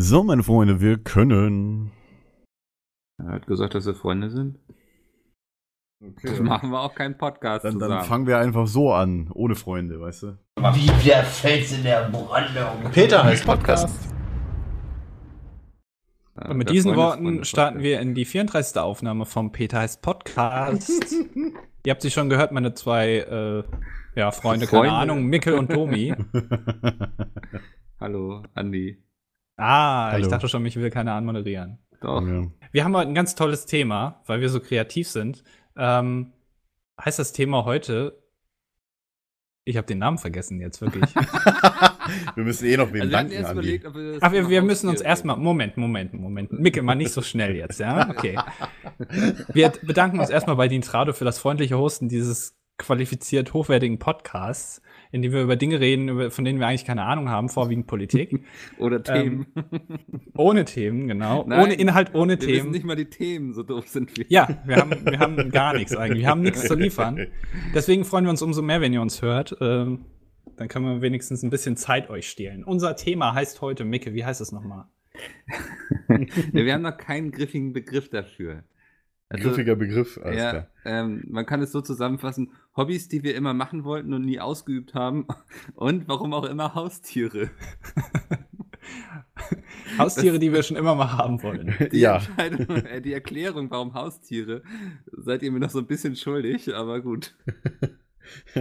So, meine Freunde, wir können. Er hat gesagt, dass wir Freunde sind. Okay. Das machen wir auch keinen Podcast Dann, zusammen. dann fangen wir einfach so an, ohne Freunde, weißt du? Wie der Fels in der Brandung. Peter heißt Podcast. Und mit der diesen Freundes- Worten Freundes- starten wir in die 34. Aufnahme vom Peter heißt Podcast. Ihr habt sie schon gehört, meine zwei äh, ja, Freunde, Freunde. keine Ahnung, Mikkel und Domi. Hallo, Andi. Ah, Hallo. ich dachte schon, mich will keiner anmoderieren. Doch. Ja. Wir haben heute ein ganz tolles Thema, weil wir so kreativ sind. Ähm, heißt das Thema heute? Ich habe den Namen vergessen jetzt wirklich. wir müssen eh noch wem Also wir danken, überlegt, wir das Ach, wir, wir müssen uns erstmal. Moment, Moment, Moment. Mikkel, mal nicht so schnell jetzt, ja? Okay. Wir bedanken uns erstmal bei Dienstrado für das freundliche Hosten dieses qualifiziert hochwertigen Podcasts, in dem wir über Dinge reden, über, von denen wir eigentlich keine Ahnung haben, vorwiegend Politik. Oder Themen. Ohne Themen, genau. Nein, ohne Inhalt, ohne wir wissen Themen. nicht mal die Themen, so doof sind wir. Ja, wir haben, wir haben gar nichts eigentlich. Wir haben nichts zu liefern. Deswegen freuen wir uns umso mehr, wenn ihr uns hört. Ähm, dann können wir wenigstens ein bisschen Zeit euch stehlen. Unser Thema heißt heute, Micke, wie heißt es nochmal? wir haben noch keinen griffigen Begriff dafür. Also, Griffiger Begriff, alles ja, klar. ähm, man kann es so zusammenfassen: Hobbys, die wir immer machen wollten und nie ausgeübt haben. Und warum auch immer Haustiere. Haustiere, die wir schon immer mal haben wollen. Die Ja. Entscheidung, äh, die Erklärung, warum Haustiere, seid ihr mir noch so ein bisschen schuldig, aber gut.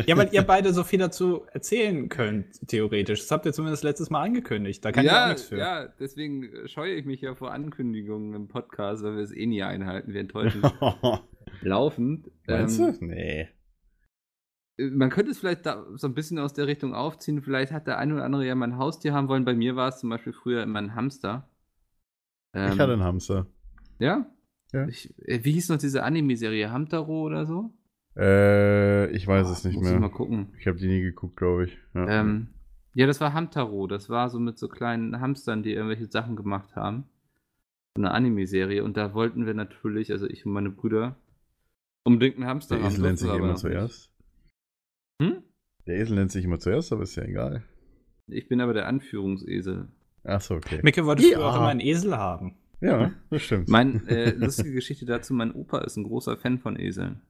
Ja, weil ihr beide so viel dazu erzählen könnt, theoretisch. Das habt ihr zumindest letztes Mal angekündigt. Da kann ich auch ja, nichts für. ja, deswegen scheue ich mich ja vor Ankündigungen im Podcast, weil wir es eh nie einhalten. Wir enttäuschen laufend. Meinst Ähm, du? Nee. Man könnte es vielleicht da so ein bisschen aus der Richtung aufziehen. Vielleicht hat der eine oder andere ja mal ein Haustier haben wollen. Bei mir war es zum Beispiel früher immer ein Hamster. Ähm, ich hatte einen Hamster. Ja? Ja. Ich, äh, wie hieß noch diese Anime-Serie? Hamtaro oder so? Äh, ich weiß es nicht Muss ich mal mehr. gucken. Ich habe die nie geguckt, glaube ich. Ja. Ähm, ja, das war Hamtaro. Das war so mit so kleinen Hamstern, die irgendwelche Sachen gemacht haben. So eine Anime-Serie. Und da wollten wir natürlich, also ich und meine Brüder, unbedingt einen Hamster Der haben. Esel nennt sich immer zuerst. Der Esel nennt sich immer zuerst, aber ist ja egal. Ich bin aber der Anführungsesel. Achso, okay. Micke wollte früher Ja. auch immer einen Esel haben. Ja, das stimmt. Mein äh, lustige Geschichte dazu: Mein Opa ist ein großer Fan von Eseln.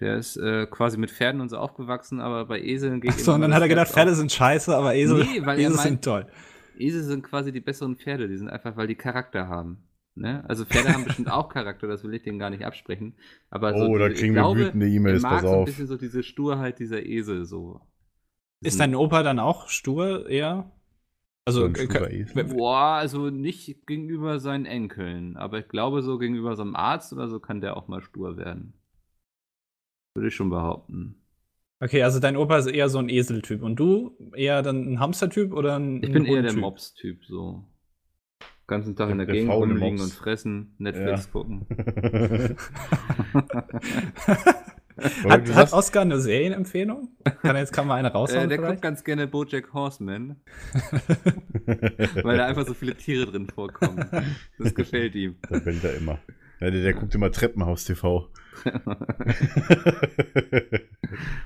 Der ist äh, quasi mit Pferden und so aufgewachsen, aber bei Eseln geht Achso, und dann hat er gedacht, Pferde sind scheiße, aber Esel, Nee, weil er Esel meint- sind toll. Esel sind quasi die besseren Pferde, die sind einfach, weil die Charakter haben. Ne? Also Pferde haben bestimmt auch Charakter, das will ich denen gar nicht absprechen. Aber so Oh, da diese- ich kriegen wir glaube, wütende er E-Mails, pass so ein auf. bisschen so diese Sturheit dieser Esel so. Ist dein Opa dann auch stur eher? Also, So ein äh, Boah, also nicht gegenüber seinen Enkeln, aber ich glaube so gegenüber so einem Arzt oder so kann der auch mal stur werden. Würde ich schon behaupten. okay, also dein Opa ist eher so ein Eseltyp und du eher dann ein Hamstertyp oder ein Ich bin ein eher der? Mops-Typ, so. Ganzen Tag in der, der Gegend rumliegen und fressen, Netflix Ja. gucken. Hat, hat Oscar eine Serienempfehlung? Kann er jetzt kann mal eine raushauen Äh, der guckt vielleicht? ganz gerne Bojack Horseman, weil da einfach so viele Tiere drin vorkommen. Das gefällt ihm. Da bellt er immer. Ja, der, der guckt immer Treppenhaus TV.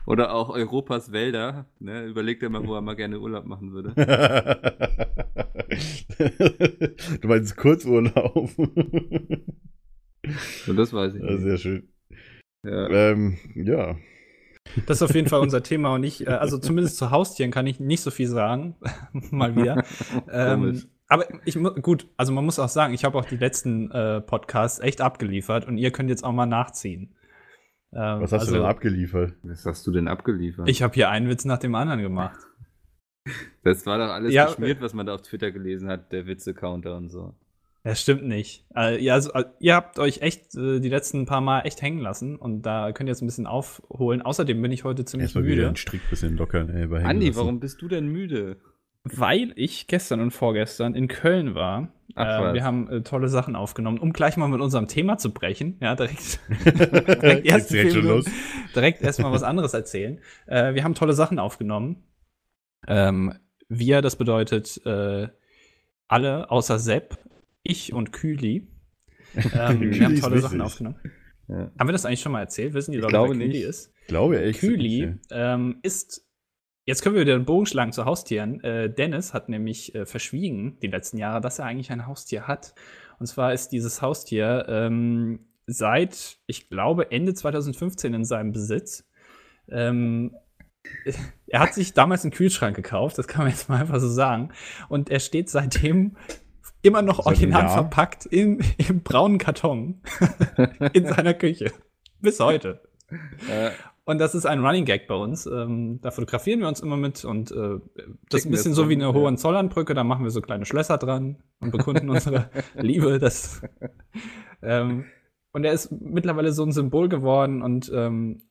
Oder auch Europas Wälder. Ne? Überlegt er mal, wo er mal gerne Urlaub machen würde. du meinst Kurzurlaub. Und das weiß ich nicht. sehr schön. Ja. Ähm, ja. Das ist auf jeden Fall unser Thema und ich, äh, also zumindest zu Haustieren kann ich nicht so viel sagen. Mal wieder. ähm, Komisch. Aber ich gut, also man muss auch sagen, ich habe auch die letzten äh, Podcasts echt abgeliefert und ihr könnt jetzt auch mal nachziehen. Ähm, Was hast also, du denn abgeliefert? Was hast du denn abgeliefert? Ich habe hier einen Witz nach dem anderen gemacht. das war doch alles Ja, geschmiert, was man da auf Twitter gelesen hat, der Witze-Counter und so. Das stimmt nicht. Äh, ja, also, äh, ihr habt euch echt äh, die letzten paar Mal echt hängen lassen und da könnt ihr jetzt ein bisschen aufholen. Außerdem bin ich heute ziemlich Erstmal wieder müde, den Strick bisschen lockern, ey, überhängen Andi, lassen. warum bist du denn müde? Weil ich gestern und vorgestern in Köln war. Ach, äh, wir haben äh, tolle Sachen aufgenommen, um gleich mal mit unserem Thema zu brechen. Ja, direkt, direkt, erst direkt schon los? direkt erstmal was anderes erzählen. Äh, wir haben tolle Sachen aufgenommen. Ähm, wir, das bedeutet äh, alle außer Sepp, ich und Küli. Ähm, Küli wir haben tolle Sachen aufgenommen. Ja. Haben wir das eigentlich schon mal erzählt? Wissen die Ich Leute, wer Küli nicht. ist? Ich glaube echt. Küli ähm, ist Jetzt können wir wieder den Bogen schlagen zu Haustieren. Äh, Dennis hat nämlich äh, verschwiegen die letzten Jahre, dass er eigentlich ein Haustier hat. Und zwar ist dieses Haustier ähm, seit, ich glaube, Ende 2015 in seinem Besitz. Ähm, er hat sich damals einen Kühlschrank gekauft, das kann man jetzt mal einfach so sagen. Und er steht seitdem immer noch original Jahr? verpackt in, im braunen Karton in seiner Küche. Bis heute. Äh, Und das ist ein Running Gag bei uns. Ähm, da fotografieren wir uns immer mit und äh, das ist ein bisschen so wie eine. Hohenzollernbrücke. Da machen wir so kleine Schlösser dran und bekunden unsere Liebe. Das, ähm, und er ist mittlerweile so ein Symbol geworden und ähm,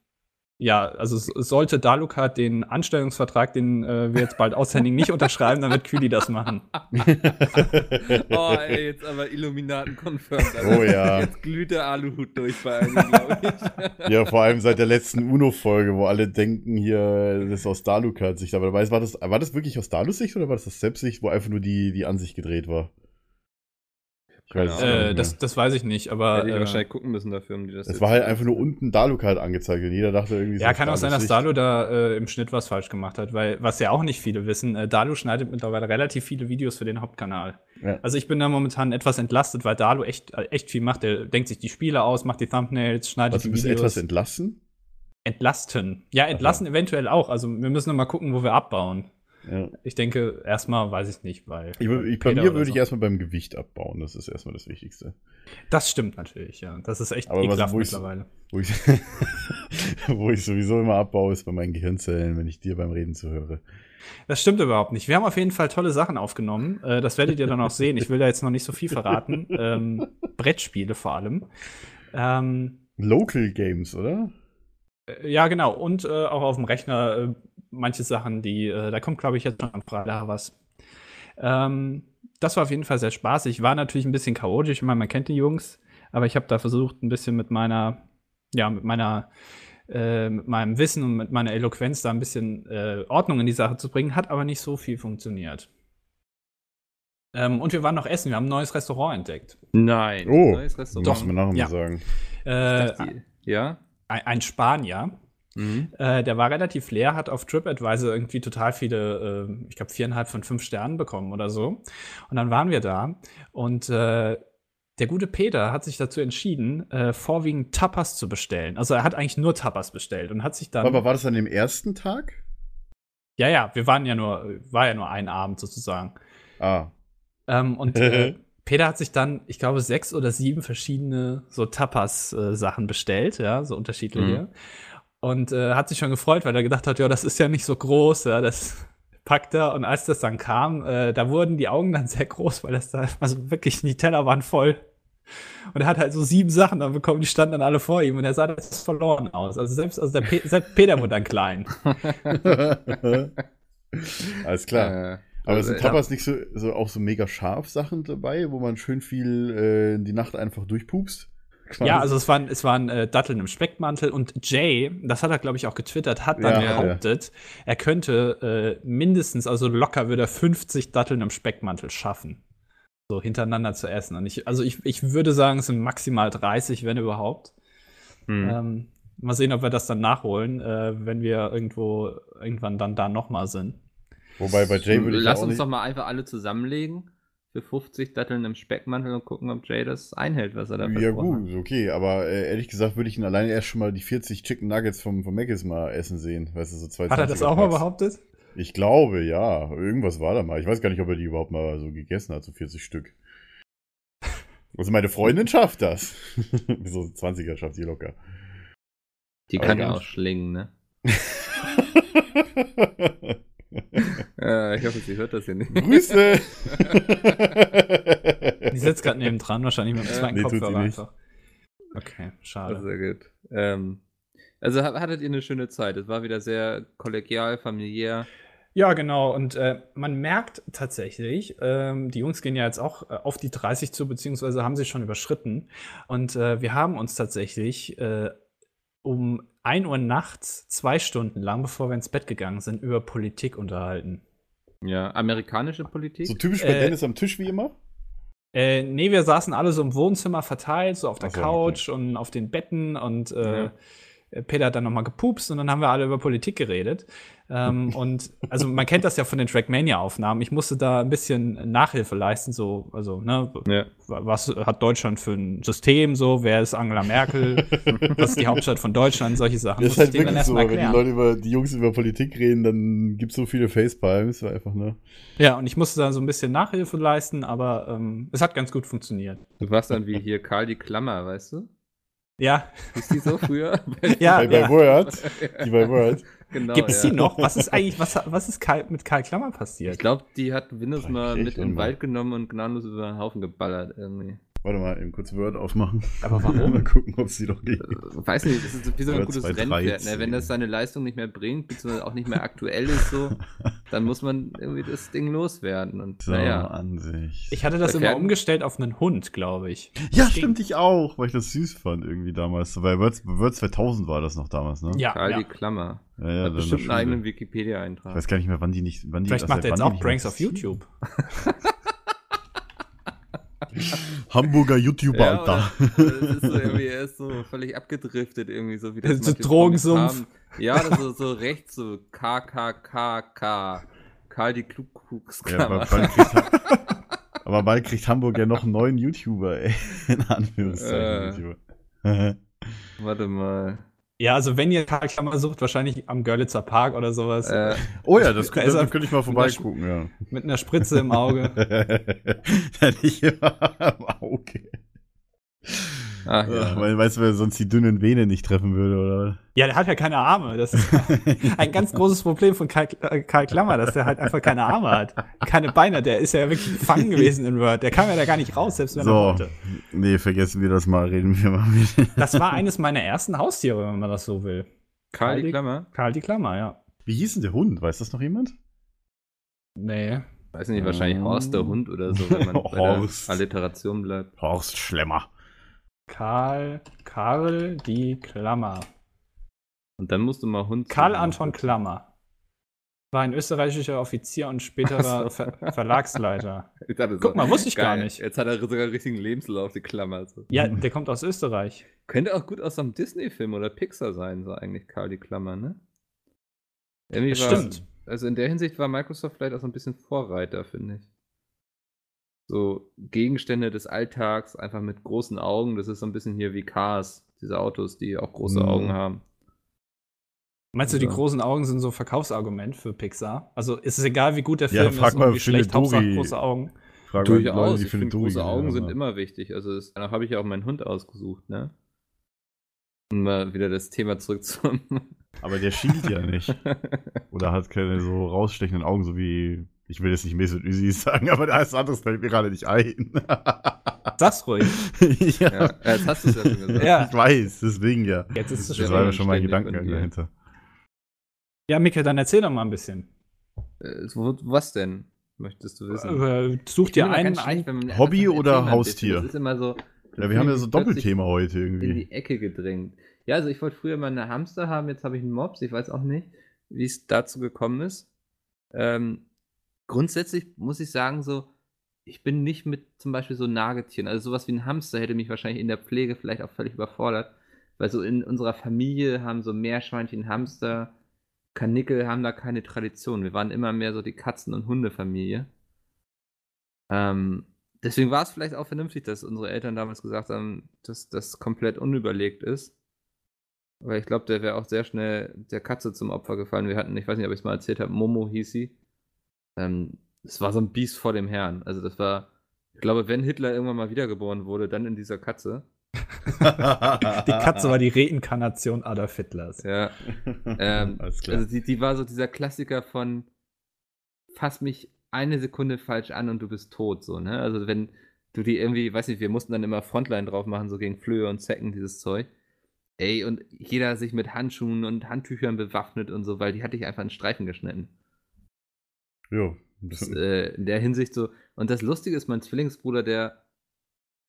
ja, also sollte Dalukat den Anstellungsvertrag, den äh, wir jetzt bald aushändigen, nicht unterschreiben, dann wird Küli das machen. oh, ey, jetzt aber Illuminaten confirmed. Oh ja. Jetzt glüht der Aluhut durch bei einigen, glaube ich. Ja, vor allem seit der letzten UNO-Folge, wo alle denken, hier, das ist aus Dalukat-Sicht. Aber dabei war das, war das wirklich aus Dalus Sicht oder war das aus Selbstsicht, wo einfach nur die, die Ansicht gedreht war? Ich Keine es Ahnung. gar nicht Äh, das, das weiß ich nicht, aber Hätte ich äh, wahrscheinlich gucken müssen dafür, um die das es war halt einfach nur unten Dalukat angezeigt und jeder dachte irgendwie Ja, kann auch sein, dass. Dalu da äh, im Schnitt was falsch gemacht hat, weil was ja auch nicht viele wissen, äh, Dalu schneidet mittlerweile relativ viele Videos für den Hauptkanal. Ja. Also ich bin da momentan etwas entlastet, weil Dalu echt, äh, echt viel macht. Er denkt sich die Spiele aus, macht die Thumbnails, schneidet Also, die du bist Videos. etwas entlassen? entlasten. Ja, entlassen eventuell auch. Also wir müssen noch mal gucken, wo wir abbauen. Ja. Ich denke, erstmal weiß ich nicht, weil. Ich, ich, bei mir würde so. ich erstmal beim Gewicht abbauen, das ist erstmal das Wichtigste. Das stimmt natürlich, ja. Das ist echt Aber was- ekelhaft ich- mittlerweile. Wo ich, wo ich sowieso immer abbaue, ist bei meinen Gehirnzellen, wenn ich dir beim Reden zuhöre. Das stimmt überhaupt nicht. Wir haben auf jeden Fall tolle Sachen aufgenommen. Äh, das werdet ihr dann auch sehen. Ich will da jetzt noch nicht so viel verraten. Ähm, Brettspiele vor allem. Ähm, Local Games, oder? äh, ja, genau. Und äh, auch auf dem Rechner äh, manche Sachen, die, äh, da kommt, glaube ich, jetzt schon am Freitag was. Ähm, das war auf jeden Fall sehr spaßig. War natürlich ein bisschen chaotisch. Ich meine, man kennt die Jungs, aber ich habe da versucht, ein bisschen mit meiner, ja, mit meiner, äh, mit meinem Wissen und mit meiner Eloquenz da ein bisschen äh, Ordnung in die Sache zu bringen. Hat aber nicht so viel funktioniert. Ähm, und wir waren noch essen. Wir haben ein neues Restaurant entdeckt. Nein. Oh, neues Restaurant. Muss man nachher Ja. mal sagen. Äh, Die- Ja? ein, ein Spanier. Mhm. Äh, der war relativ leer, hat auf TripAdvisor irgendwie total viele, äh, ich glaube, viereinhalb von fünf Sternen bekommen oder so. Und dann waren wir da und äh, der gute Peter hat sich dazu entschieden, äh, vorwiegend Tapas zu bestellen. Also er hat eigentlich nur Tapas bestellt und hat sich dann. Aber war das an dem ersten Tag? ja, ja, wir waren ja nur, war ja nur ein Abend sozusagen. Ah. Ähm, und äh, Peter hat sich dann, ich glaube, sechs oder sieben verschiedene so Tapas-Sachen bestellt, ja, so unterschiedliche. Und äh, hat sich schon gefreut, weil er gedacht hat, ja, das ist ja nicht so groß, ja, das packt er. Und als das dann kam, äh, da wurden die Augen dann sehr groß, weil das da, also wirklich, die Teller waren voll. Und er hat halt so sieben Sachen dann bekommen, die standen dann alle vor ihm und er sah das verloren aus. Also selbst, also der Pe selbst Peter wurde dann klein. Alles klar. Äh, Aber also, sind Tapas nicht so, so auch so mega scharf Sachen dabei, wo man schön viel äh, in die Nacht einfach durchpupst? Quasi? Ja, also es waren, es waren äh, Datteln im Speckmantel und Jay, das hat er, glaube ich, auch getwittert, hat dann Ja, behauptet, er könnte äh, mindestens, also locker würde er 50 Datteln im Speckmantel schaffen. So hintereinander zu essen. Und ich, also ich, ich würde sagen, es sind maximal 30, wenn überhaupt. hm. Ähm, mal sehen, ob wir das dann nachholen, äh, wenn wir irgendwo irgendwann dann da nochmal sind. Wobei bei Jay würde ich Lass ja auch uns nicht, doch mal einfach alle zusammenlegen für 50 Datteln im Speckmantel und gucken, ob Jay das einhält, was er da Ja gut, okay, aber äh, ehrlich gesagt würde ich ihn alleine erst schon mal die 40 Chicken Nuggets vom, vom Mc's mal essen sehen. Weißt du, so zwei Hat er das auch mal behauptet? Ich glaube, ja. Irgendwas war da mal. Ich weiß gar nicht, ob er die überhaupt mal so gegessen hat, so 40 Stück. Also meine Freundin schafft das. so 20er schafft sie locker. Die Aber kann ja auch schlingen, ne? Äh, ich hoffe, sie hört das hier nicht. Grüße! Die sitzt gerade neben dran, wahrscheinlich mit dem zweiten nee, Kopfhörer einfach. Okay, Das schade. ist sehr gut. Ähm, also ha- hattet ihr eine schöne Zeit. Es war wieder sehr kollegial, familiär. Ja, genau. Und äh, man merkt tatsächlich, ähm, die Jungs gehen ja jetzt auch äh, auf die 30 zu, beziehungsweise haben sie schon überschritten. Und äh, wir haben uns tatsächlich äh, um 1 Uhr nachts, zwei Stunden lang, bevor wir ins Bett gegangen sind, über Politik unterhalten. Ja, amerikanische Politik. so typisch bei Äh, Dennis am Tisch wie immer? Äh, nee, wir saßen alle so im Wohnzimmer verteilt, so auf der so, Couch und auf den Betten und äh, Ja. Peter hat dann nochmal gepupst und dann haben wir alle über Politik geredet. Ähm, und also man kennt das ja von den Trackmania-Aufnahmen. Ich musste da ein bisschen Nachhilfe leisten, so, also, ne, Ja. was hat Deutschland für ein System, so, wer ist Angela Merkel, was ist die Hauptstadt von Deutschland, solche Sachen. Das ist halt wirklich so, wenn die Leute über, die Jungs über Politik reden, dann gibt's so viele Facepalms, einfach, ne? Ja, und ich musste da so ein bisschen Nachhilfe leisten, aber ähm, es hat ganz gut funktioniert. Du warst dann wie hier Karl die Klammer, weißt du? Ja, Ist die so früher? ja, bei, bei ja. Word, die bei Word. Genau. Gibt es ja. die noch? Was ist eigentlich, was, was ist Karl, mit Karl Klammer Ich passiert? glaube, die hat Windows mal ich mit in den. Wald genommen und gnadenlos über den Haufen geballert irgendwie. Warte mal, eben kurz Word aufmachen. Aber Mal warum? gucken, ob sie noch geht. Äh, Weiß nicht, das ist wie so ein gutes 213. Rennpferd. Ne? Wenn das seine Leistung nicht mehr bringt, beziehungsweise auch nicht mehr aktuell ist, so, dann muss man irgendwie das Ding loswerden. Und So, naja, Ansicht. Ich hatte das Bei immer umgestellt auf einen Hund, glaube ich. ja, Stimmt. stimmt, ich auch, weil ich das süß fand irgendwie damals. Bei Word, Word 2000 war das noch damals, ne? Ja, Karl ja. die Klammer. ja, ja Hat bestimmt in einen eigenen Schule. Ich Wikipedia-Eintrag. weiß gar nicht mehr, wann die nicht, wann die Vielleicht das- macht er jetzt wann die auch Pranks auf. YouTube. Hamburger YouTuber, Ja, Alter. oder, das ist so irgendwie, er ist so völlig abgedriftet, irgendwie so wie das So Drogensumpf. Ja, das ist so rechts, so KKKK. Karl die Ja, Klugklammer. aber, bald kriegt, aber bald kriegt Hamburg ja noch einen neuen YouTuber, ey. In Anführungszeichen. YouTuber. Warte mal. Ja, also wenn ihr Karl Klammer sucht, wahrscheinlich am Görlitzer Park oder sowas. Äh, oh ja, das, Da das, könnte ich mal vorbeigucken, ja. Mit einer Spritze im Auge. nicht immer am Auge. Ach Ja. Weil, weißt du, wer sonst die dünnen Venen nicht treffen würde, oder? Ja, der hat ja keine Arme. Das ist ein ganz großes Problem von Karl, äh, Karl Klammer, dass der halt einfach keine Arme hat. Keine Beine. Der ist ja wirklich gefangen gewesen in Word. Der kam ja da gar nicht raus, selbst wenn er So. wollte. Nee, vergessen wir das mal, reden wir mal mit. Das war eines meiner ersten Haustiere, wenn man das so will. Karl die Klammer? Karl die Klammer, ja. Wie hieß denn der Hund? Weiß das noch jemand? Nee. Weiß nicht, wahrscheinlich Ähm. Horst der Hund oder so, wenn man bei der Horst. Alliteration bleibt. Horst Schlemmer. Karl, Karl die Klammer. Und dann musst du mal Hund. Karl. Anton Klammer. War ein österreichischer Offizier und späterer. Ver Verlagsleiter. Guck mal, wusste ich gar geil. nicht. Jetzt hat er sogar einen richtigen Lebenslauf, die Klammer. So. Ja, der kommt aus Österreich. Könnte auch gut aus einem Disney-Film oder Pixar sein, so eigentlich Karl die Klammer, ne? Irgendwie Das war, stimmt. Also in der Hinsicht war Microsoft vielleicht auch so ein bisschen Vorreiter, finde ich. So Gegenstände des Alltags, einfach mit großen Augen. Das ist so ein bisschen hier wie Cars, diese Autos, die auch große Mhm. Augen haben. Meinst du, die Ja. großen Augen sind so Verkaufsargument für Pixar? Also ist es egal, wie gut der Ja, Film frag ist mal und wie schlecht, Hauptsache Dori. große Augen. Frag Durchaus. Ich finde, Dori große Augen sind haben. immer wichtig. Also das, danach habe ich ja auch meinen Hund ausgesucht, ne? Um mal wieder das Thema zurück zum. Aber der schielt ja nicht. Oder hat keine so rausstechenden Augen, so wie. Ich will jetzt nicht Mesut Özil sagen, aber da ist anderes fällt mir gerade nicht ein. Sag's ruhig. ja, ja, jetzt hast du es ja schon gesagt. Ja. ich weiß, deswegen ja. Jetzt ist es Das Ja, war schon. ja schon mein Gedankengang dahinter. Ja, Micke, dann erzähl doch mal ein bisschen. Äh, Was denn? Möchtest du wissen? Äh, Such dir einen, schlecht, ein, Hobby oder Haustier? Das ist immer so. Ja, wir haben ja so plötzlich Doppelthema heute In irgendwie. die Ecke gedrängt. Ja, also ich wollte früher mal eine Hamster haben, jetzt habe ich einen Mops. Ich weiß auch nicht, wie es dazu gekommen ist. Ähm, grundsätzlich muss ich sagen, so, ich bin nicht mit zum Beispiel so Nagetieren. Also sowas wie ein Hamster hätte mich wahrscheinlich in der Pflege vielleicht auch völlig überfordert. Weil so in unserer Familie haben so Meerschweinchen, Hamster, Kanickel haben da keine Tradition. Wir waren immer mehr so die Katzen- und Hundefamilie. Ähm, deswegen war es vielleicht auch vernünftig, dass unsere Eltern damals gesagt haben, dass das komplett unüberlegt ist. Weil ich glaube, der wäre auch sehr schnell der Katze zum Opfer gefallen. Wir hatten, ich weiß nicht, ob ich es mal erzählt habe, Momo hieß sie. Ähm, das war so ein Biest vor dem Herrn. Also das war, ich glaube, wenn Hitler irgendwann mal wiedergeboren wurde, dann in dieser Katze. die Katze war die Reinkarnation Adolf Hitlers. Ja. Ähm, Alles klar. Also die, die war so dieser Klassiker von fass mich eine Sekunde falsch an und du bist tot, so, ne? Also wenn du die irgendwie, weiß nicht, wir mussten dann immer Frontline drauf machen, so gegen Flöhe und Zecken, dieses Zeug. Ey, und jeder sich mit Handschuhen und Handtüchern bewaffnet und so, weil die hatte ich einfach in Streifen geschnitten. Jo. Das, äh, in der Hinsicht so. Und das Lustige ist, mein Zwillingsbruder, der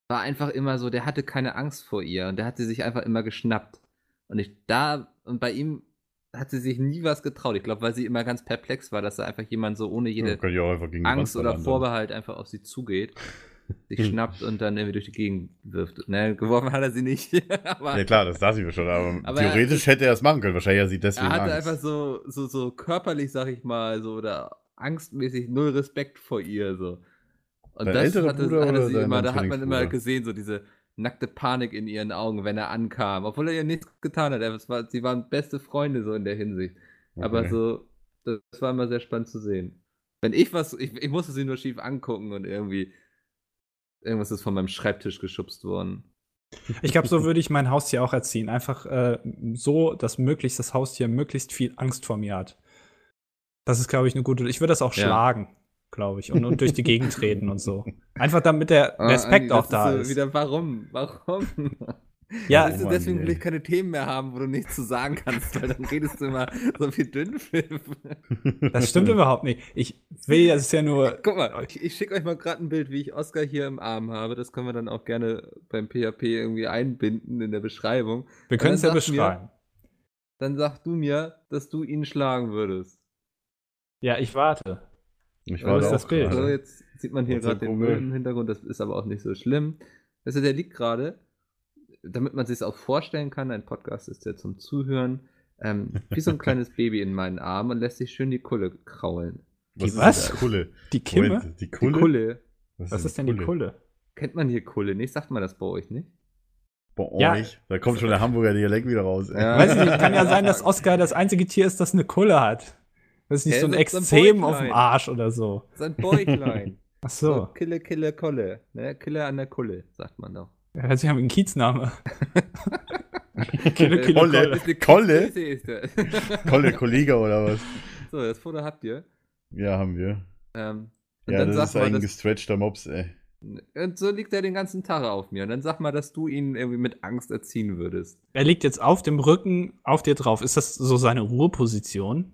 war einfach immer so, der hatte keine Angst vor ihr und der hat sie sich einfach immer geschnappt. Und ich da, und bei ihm hat sie sich nie was getraut. Ich glaube, weil sie immer ganz perplex war, dass da einfach jemand so ohne Ja, jede die Angst oder ballern, Vorbehalt einfach auf sie zugeht. sich schnappt und dann irgendwie durch die Gegend wirft. Ne, geworfen hat er sie nicht. aber Ja klar, das dachte ich mir schon, aber, Aber theoretisch hätte er es machen können. Wahrscheinlich hat sie deswegen er hatte Angst. einfach so, so, so körperlich, sag ich mal, so oder angstmäßig null Respekt vor ihr. So. Und Dein das hatte, Bruder hatte sie immer, da hat man immer gesehen, so diese nackte Panik in ihren Augen, wenn er ankam, obwohl er ihr nichts getan hat. Er- war, sie waren beste Freunde so in der Hinsicht. Aber Okay. so, das war immer sehr spannend zu sehen. Wenn ich was, ich, ich musste sie nur schief angucken und irgendwie, irgendwas ist von meinem Schreibtisch geschubst worden. Ich glaube, so würde ich mein Haustier auch erziehen. Einfach äh, so, dass möglichst das Haustier möglichst viel Angst vor mir hat. Das ist, glaube ich, eine gute. Ich würde das auch Ja. schlagen, glaube ich, und, und durch die Gegend treten und so. Einfach damit der Ah, Respekt Andi, auch da so ist. Wieder, warum? Warum? Ja, Mann, deswegen will ich keine Themen mehr haben, wo du nichts zu sagen kannst, weil dann redest du immer so viel Dünnpfiff. das stimmt überhaupt nicht. Ich will, das ist ja nur. Guck mal, ich, ich schicke euch mal gerade ein Bild, wie ich Oscar hier im Arm habe. Das können wir dann auch gerne beim PHP irgendwie einbinden in der Beschreibung. Wir können es ja dann sag mir- beschreiben. Dann sag du mir, dass du ihn schlagen würdest. Ja, ich warte. Ich Wo war ist da das auch Bild? Also jetzt sieht man hier gerade den. Müll im Hintergrund, das ist aber auch nicht so schlimm. Also der liegt gerade, damit man sich es auch vorstellen kann, ein Podcast ist ja zum Zuhören, ähm, wie so ein kleines Baby in meinen Arm und lässt sich schön die Kulle kraulen. Die ist was? Die Kulle. Die Kimme? Moment, die Die Kulle? Kulle. Was ist denn die Kulle? Kennt man hier Kulle nicht? Sagt man das bei euch nicht? Bei Ja. euch? Da kommt schon der Hamburger Dialekt wieder raus. Ja. Weiß ich nicht, kann ja sein, dass Oscar das einzige Tier ist, das eine Kulle hat. Das ist nicht Ja, so ein Extrem auf dem. Arsch oder so. Sein Bäuchlein. Ach so. so. Kille, Kille, Kolle. Ne? Kille an der Kulle, sagt man doch. Hört sich an wie ein Kiezname. Kille, Kille, Kolle. Kolle. Kolle? Kolle, Kollege oder was? so, das Foto habt ihr. Ja, haben wir. Ähm, und Ja, dann das ist ein dass, gestretchter Mops, ey. und so liegt er den ganzen Tag auf mir. Und dann sag mal, dass du ihn irgendwie mit Angst erziehen würdest. Er liegt jetzt auf dem Rücken auf dir drauf. Ist das so seine Ruheposition?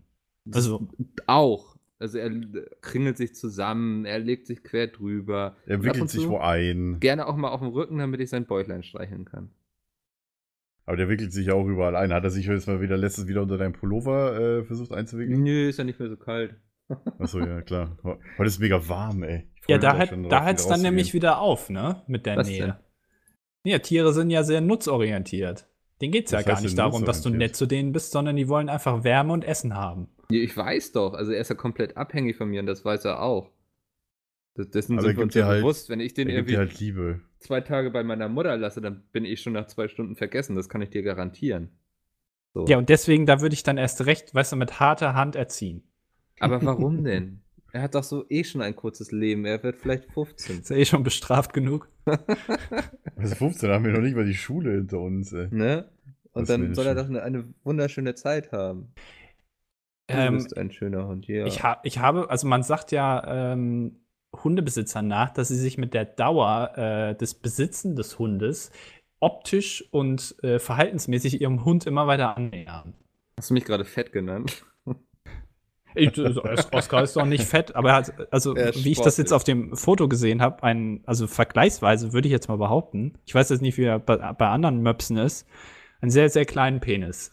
Also, Auch. Also er kringelt sich zusammen, er legt sich quer drüber. Er wickelt sich wo ein. Gerne auch mal auf dem Rücken, damit ich sein Bäuchlein streicheln kann. Aber der wickelt sich auch überall ein. Hat er sich jetzt mal wieder letztes wieder unter deinem Pullover äh, versucht einzuwickeln? Nö, ist ja nicht mehr so kalt. Achso, ja, klar. Heute ist mega warm, ey. Ja, da, hat, da hört es dann nämlich wieder auf, ne? Mit der Was Nähe. Ja, Tiere sind ja sehr nutzorientiert. Denen geht es ja gar nicht darum, dass du nutzorientiert? nett zu denen bist, sondern die wollen einfach Wärme und Essen haben. Ja, ich weiß doch. Also er ist ja komplett abhängig von mir und das weiß er auch. Das, dessen er sind wir uns ja halt- bewusst. Wenn ich den Er irgendwie halt Liebe. zwei Tage bei meiner Mutter lasse, dann bin ich schon nach zwei Stunden vergessen. Das kann ich dir garantieren. So. Ja, und deswegen, da würde ich dann erst recht, weißt du, mit harter Hand erziehen. Aber warum denn? Er hat doch so eh schon ein kurzes Leben. Er wird vielleicht 15. Ist ja eh schon bestraft genug. Also 15 haben wir noch nicht mal die Schule hinter uns, ey. Ne? Und Das dann soll er doch eine, eine wunderschöne Zeit haben. Du Ähm, bist ein schöner Hund, ja. ich, ha ich habe, also man sagt ja ähm, Hundebesitzern nach, dass sie sich mit der Dauer äh, des Besitzen des Hundes optisch und äh, verhaltensmäßig ihrem Hund immer weiter annähern. Hast du mich gerade fett genannt? Ich, also, Oscar ist doch nicht fett, aber er hat, also Er wie ich das jetzt auf dem Foto gesehen habe, ein, also vergleichsweise würde ich jetzt mal behaupten, ich weiß jetzt nicht, wie er bei, bei anderen Möpsen ist, einen sehr, sehr kleinen Penis.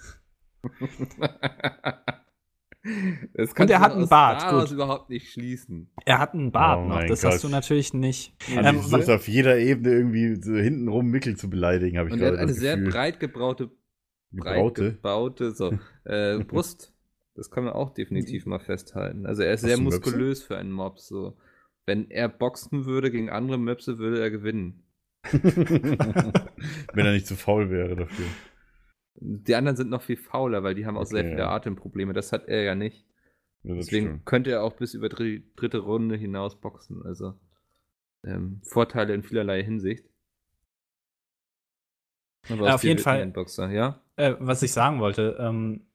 Das Und er hat einen Bart, gut. überhaupt nicht schließen. Er hat einen Bart Oh noch, das Gott. hast du natürlich nicht. Also Ähm, du versuchst auf jeder Ebene irgendwie so hintenrum Mickel zu beleidigen, habe ich Und er hat eine das sehr Gefühl. breit gebraute, breit Gebraute. gebaute so, äh, Brust. Das kann man auch definitiv mal festhalten. Also er ist Hast sehr du Möpse? muskulös für einen Mops. So. Wenn er boxen würde gegen andere Möpse, würde er gewinnen. Wenn er nicht zu faul wäre dafür. Die anderen sind noch viel fauler, weil die haben auch sehr Okay, viele ja. Atemprobleme. Das hat er ja nicht. Ja, Deswegen stimmt. könnte er auch bis über dri dritte Runde hinaus boxen. Also ähm, Vorteile in vielerlei Hinsicht. Aber auf jeden Fall. Boxer, ja? Äh, was ich sagen wollte, ähm,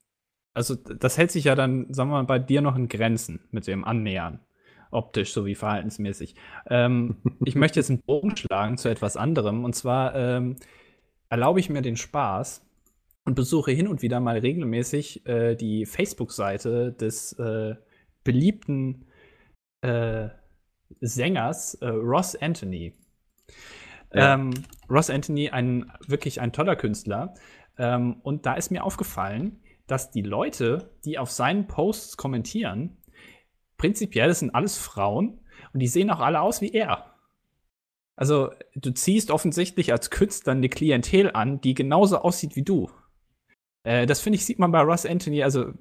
also das hält sich ja dann, sagen wir mal, bei dir noch in Grenzen mit dem Annähern. Optisch sowie verhaltensmäßig. Ähm, ich möchte jetzt einen Bogen schlagen zu etwas anderem. Und zwar ähm, erlaube ich mir den Spaß und besuche hin und wieder mal regelmäßig äh, die Facebook-Seite des äh, beliebten äh, Sängers äh, Ross Anthony. Ja. Ähm, Ross Anthony, ein wirklich ein toller Künstler. Ähm, und da ist mir aufgefallen, dass die Leute, die auf seinen Posts kommentieren, prinzipiell das sind alles Frauen und die sehen auch alle aus wie er. Also, du ziehst offensichtlich als Künstler eine Klientel an, die genauso aussieht wie du. Äh, das finde ich, sieht man bei Russ Anthony. Also,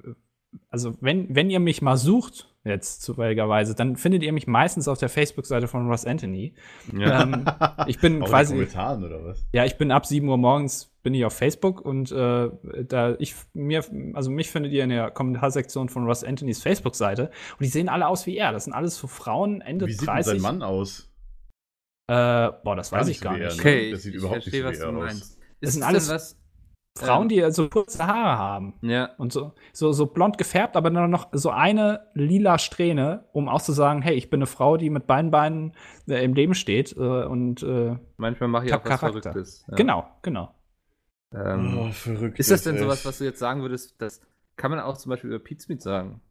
also wenn, wenn ihr mich mal sucht, jetzt zufälligerweise, dann findet ihr mich meistens auf der Facebook-Seite von Russ Anthony. Ja. Ähm, ich bin quasi. Kommentaren oder was? Ja, ich bin ab 7 Uhr morgens bin ich auf Facebook und äh, da ich mir, also mich findet ihr in der Kommentarsektion von Ross Anthonys Facebook-Seite und die sehen alle aus wie er. Das sind alles so Frauen Ende Wie sieht denn 30. sein Mann aus? Äh, boah, das Gar weiß nicht ich so gar wie er, nicht. ne? Okay, Das sieht ich überhaupt nicht verstehe, so was wie er aus. Das Ist sind es alles- denn was? Frauen, die so kurze Haare haben Ja, und so, so, so blond gefärbt, aber dann noch so eine lila Strähne, um auszusagen, hey, ich bin eine Frau, die mit beiden Beinen äh, im Leben steht äh, und äh, manchmal mache ich auch was Charakter. Verrücktes. Ja. genau, genau. Ähm, oh, verrückt. ist das denn sowas, was du jetzt sagen würdest, das kann man auch zum Beispiel über Pete Smith sagen?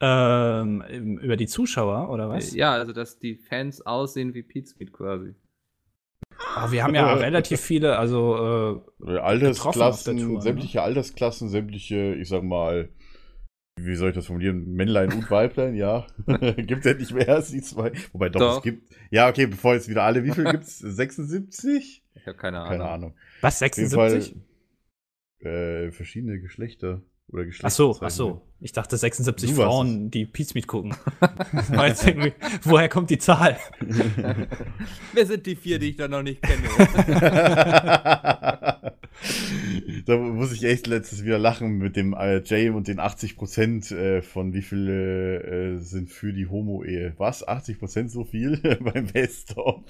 Ähm, über die Zuschauer oder was? Ja, also dass die Fans aussehen wie Pete Smith quasi. Oh, wir haben ja relativ viele, also äh, Altersklassen, ne? sämtliche Altersklassen, sämtliche, ich sag mal, wie soll ich das formulieren? Männlein und Weiblein, ja. gibt ja nicht mehr als die zwei. Wobei doch, Doch. es gibt. Ja, okay, bevor jetzt wieder alle, wie viel gibt's? 76? Ich habe keine Ahnung. Keine Ahnung. was, Auf jeden Fall 76? äh, verschiedene Geschlechter oder Ach so, ach so. Ich dachte 76 Du Frauen, die Pizmeat gucken. War jetzt irgendwie- Woher kommt die Zahl? Wer sind die vier, die ich da noch nicht kenne? da muss ich echt letztes wieder lachen mit dem äh, Jay und den 80% äh, von wie viele äh, sind für die Homo-Ehe. Was? 80% so viel beim Best-of?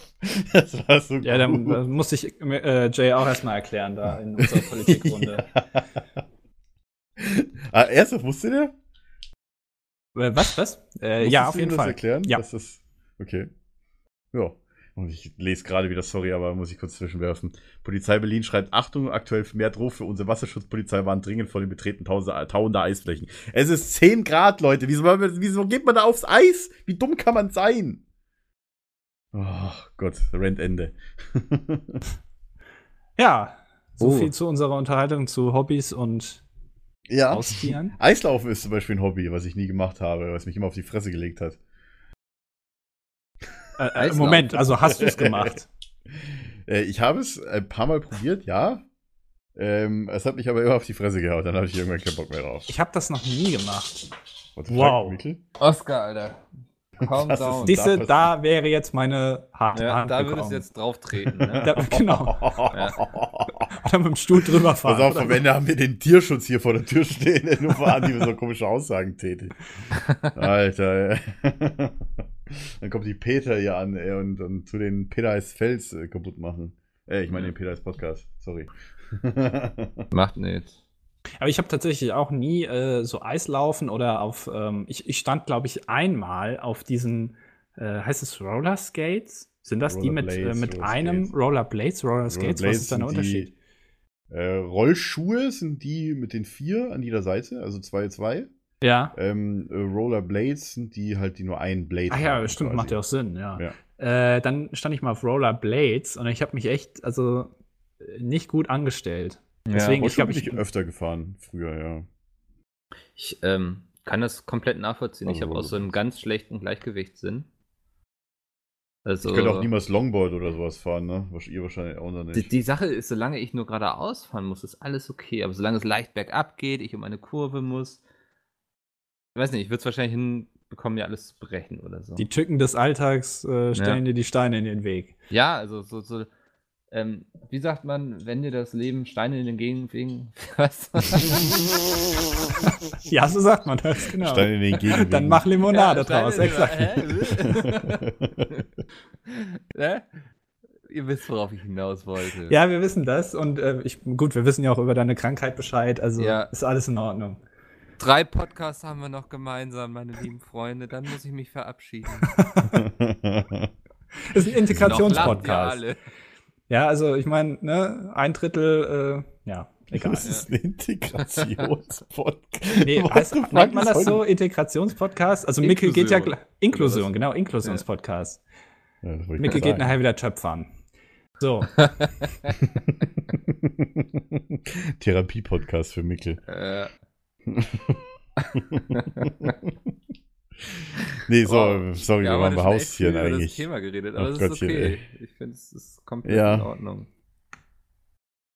Das war so Ja, dann gut. äh, muss ich äh, Jay auch erstmal erklären, da in unserer Politikrunde. Ah, ernsthaft, wusste der? Äh, was, was? Äh, ja, auf jeden das Fall. erklären? Ja. Das, okay. Ja. Und ich lese gerade wieder, sorry, aber muss ich kurz zwischenwerfen. Polizei Berlin schreibt, Achtung, aktuell vermehrt Ruf für unsere Wasserschutzpolizei waren dringend vor dem Betreten tauender Eisflächen. Es ist 10 Grad, Leute. Wieso, wieso geht man da aufs Eis? Wie dumm kann man sein? Oh Gott, Rentende. Ja, so Oh. viel zu unserer Unterhaltung zu Hobbys und ja. Haustieren. Eislaufen ist zum Beispiel ein Hobby, was ich nie gemacht habe, was mich immer auf die Fresse gelegt hat. Äh, äh. Moment, also hast du es gemacht? Äh, ich habe es ein paar Mal probiert, ja. Ähm, es hat mich aber immer auf die Fresse gehauen, dann hatte ich irgendwann keinen Bock mehr drauf. Ich habe das noch nie gemacht. Wow. fuck, Mikkel? Oscar, Alter. Calm ist down. dies- Siehste, passiert- da wäre jetzt meine harte Ja, Hand da würdest gekommen. du jetzt drauf treten. Ne? Da, genau. Oder mit dem Stuhl drüber fahren. Pass auf, oder am Ende haben wir den Tierschutz hier vor der Tür stehen, der nur waren, die so komische Aussagen tätig. Alter, ey. Dann kommt die Peter hier an ey, und, und zu den Peter heißt Fels äh, kaputt machen. Äh, ich meine den Peter heißt Podcast, sorry. Macht nichts. Aber ich habe tatsächlich auch nie äh, so Eislaufen oder auf. Ähm, ich, ich stand, glaube ich, einmal auf diesen. Äh, heißt es Roller Skates? Sind das die mit, äh, Rollerblades, mit Roller einem Skates. Rollerblades, Roller Skates? Was ist da der Unterschied? Die, äh, Rollschuhe sind die mit den vier an jeder Seite, also zwei, zwei. Ja. Ähm, äh, Rollerblades sind die halt, die nur ein Blade Ach ja, haben stimmt, quasi. macht ja auch Sinn, ja. Ja. Äh, dann stand ich mal auf Rollerblades und ich habe mich echt, also äh, nicht gut angestellt. Deswegen, ich Rollschuhe glaube, bin ich. ich öfter gefahren, früher, ja. Ich ähm, kann das komplett nachvollziehen. ich Also, habe auch so einen ganz schlechten Gleichgewichtssinn. Also, Ich könnte auch niemals Longboard oder sowas fahren, ne? Was ihr wahrscheinlich auch noch die, nicht. die Sache ist, solange ich nur geradeaus fahren muss, ist alles okay. Aber solange es leicht bergab geht, ich um eine Kurve muss, ich weiß nicht, ich würde es wahrscheinlich hinbekommen, ja alles zu brechen oder so. Die Tücken des Alltags äh, stellen dir die Steine in den Weg. ja, also so, so ähm, wie sagt man, wenn dir das Leben Steine in den Gegend wegen, was? Ja, so sagt man das, genau. Steine in den Gegenwind. Dann mach Limonade Ja, draus, exakt. Hä? ne? Ihr wisst, worauf ich hinaus wollte. Ja, wir wissen das und äh, ich, gut, wir wissen ja auch über deine Krankheit Bescheid, also Ja. ist alles in Ordnung. Drei Podcasts haben wir noch gemeinsam, meine lieben Freunde. Dann muss ich mich verabschieden. Ist ein Integrationspodcast. Ja, also ich meine, ne, ein Drittel, äh, ja, egal. Das ist ein Integrationspodcast. Nee, heißt, nennt man das so, Integrationspodcast? Also Mikkel geht ja Inklusion. genau, Inklusionspodcast. Ja, Mikkel geht nachher wieder Töpfern. So. Therapie-Podcast für Mikkel. Äh, Nee, so, Wow. sorry, wir haben waren bei Haustieren über das eigentlich. Thema geredet, aber es ist okay. ey. Ich finde, es komplett Ja. in Ordnung.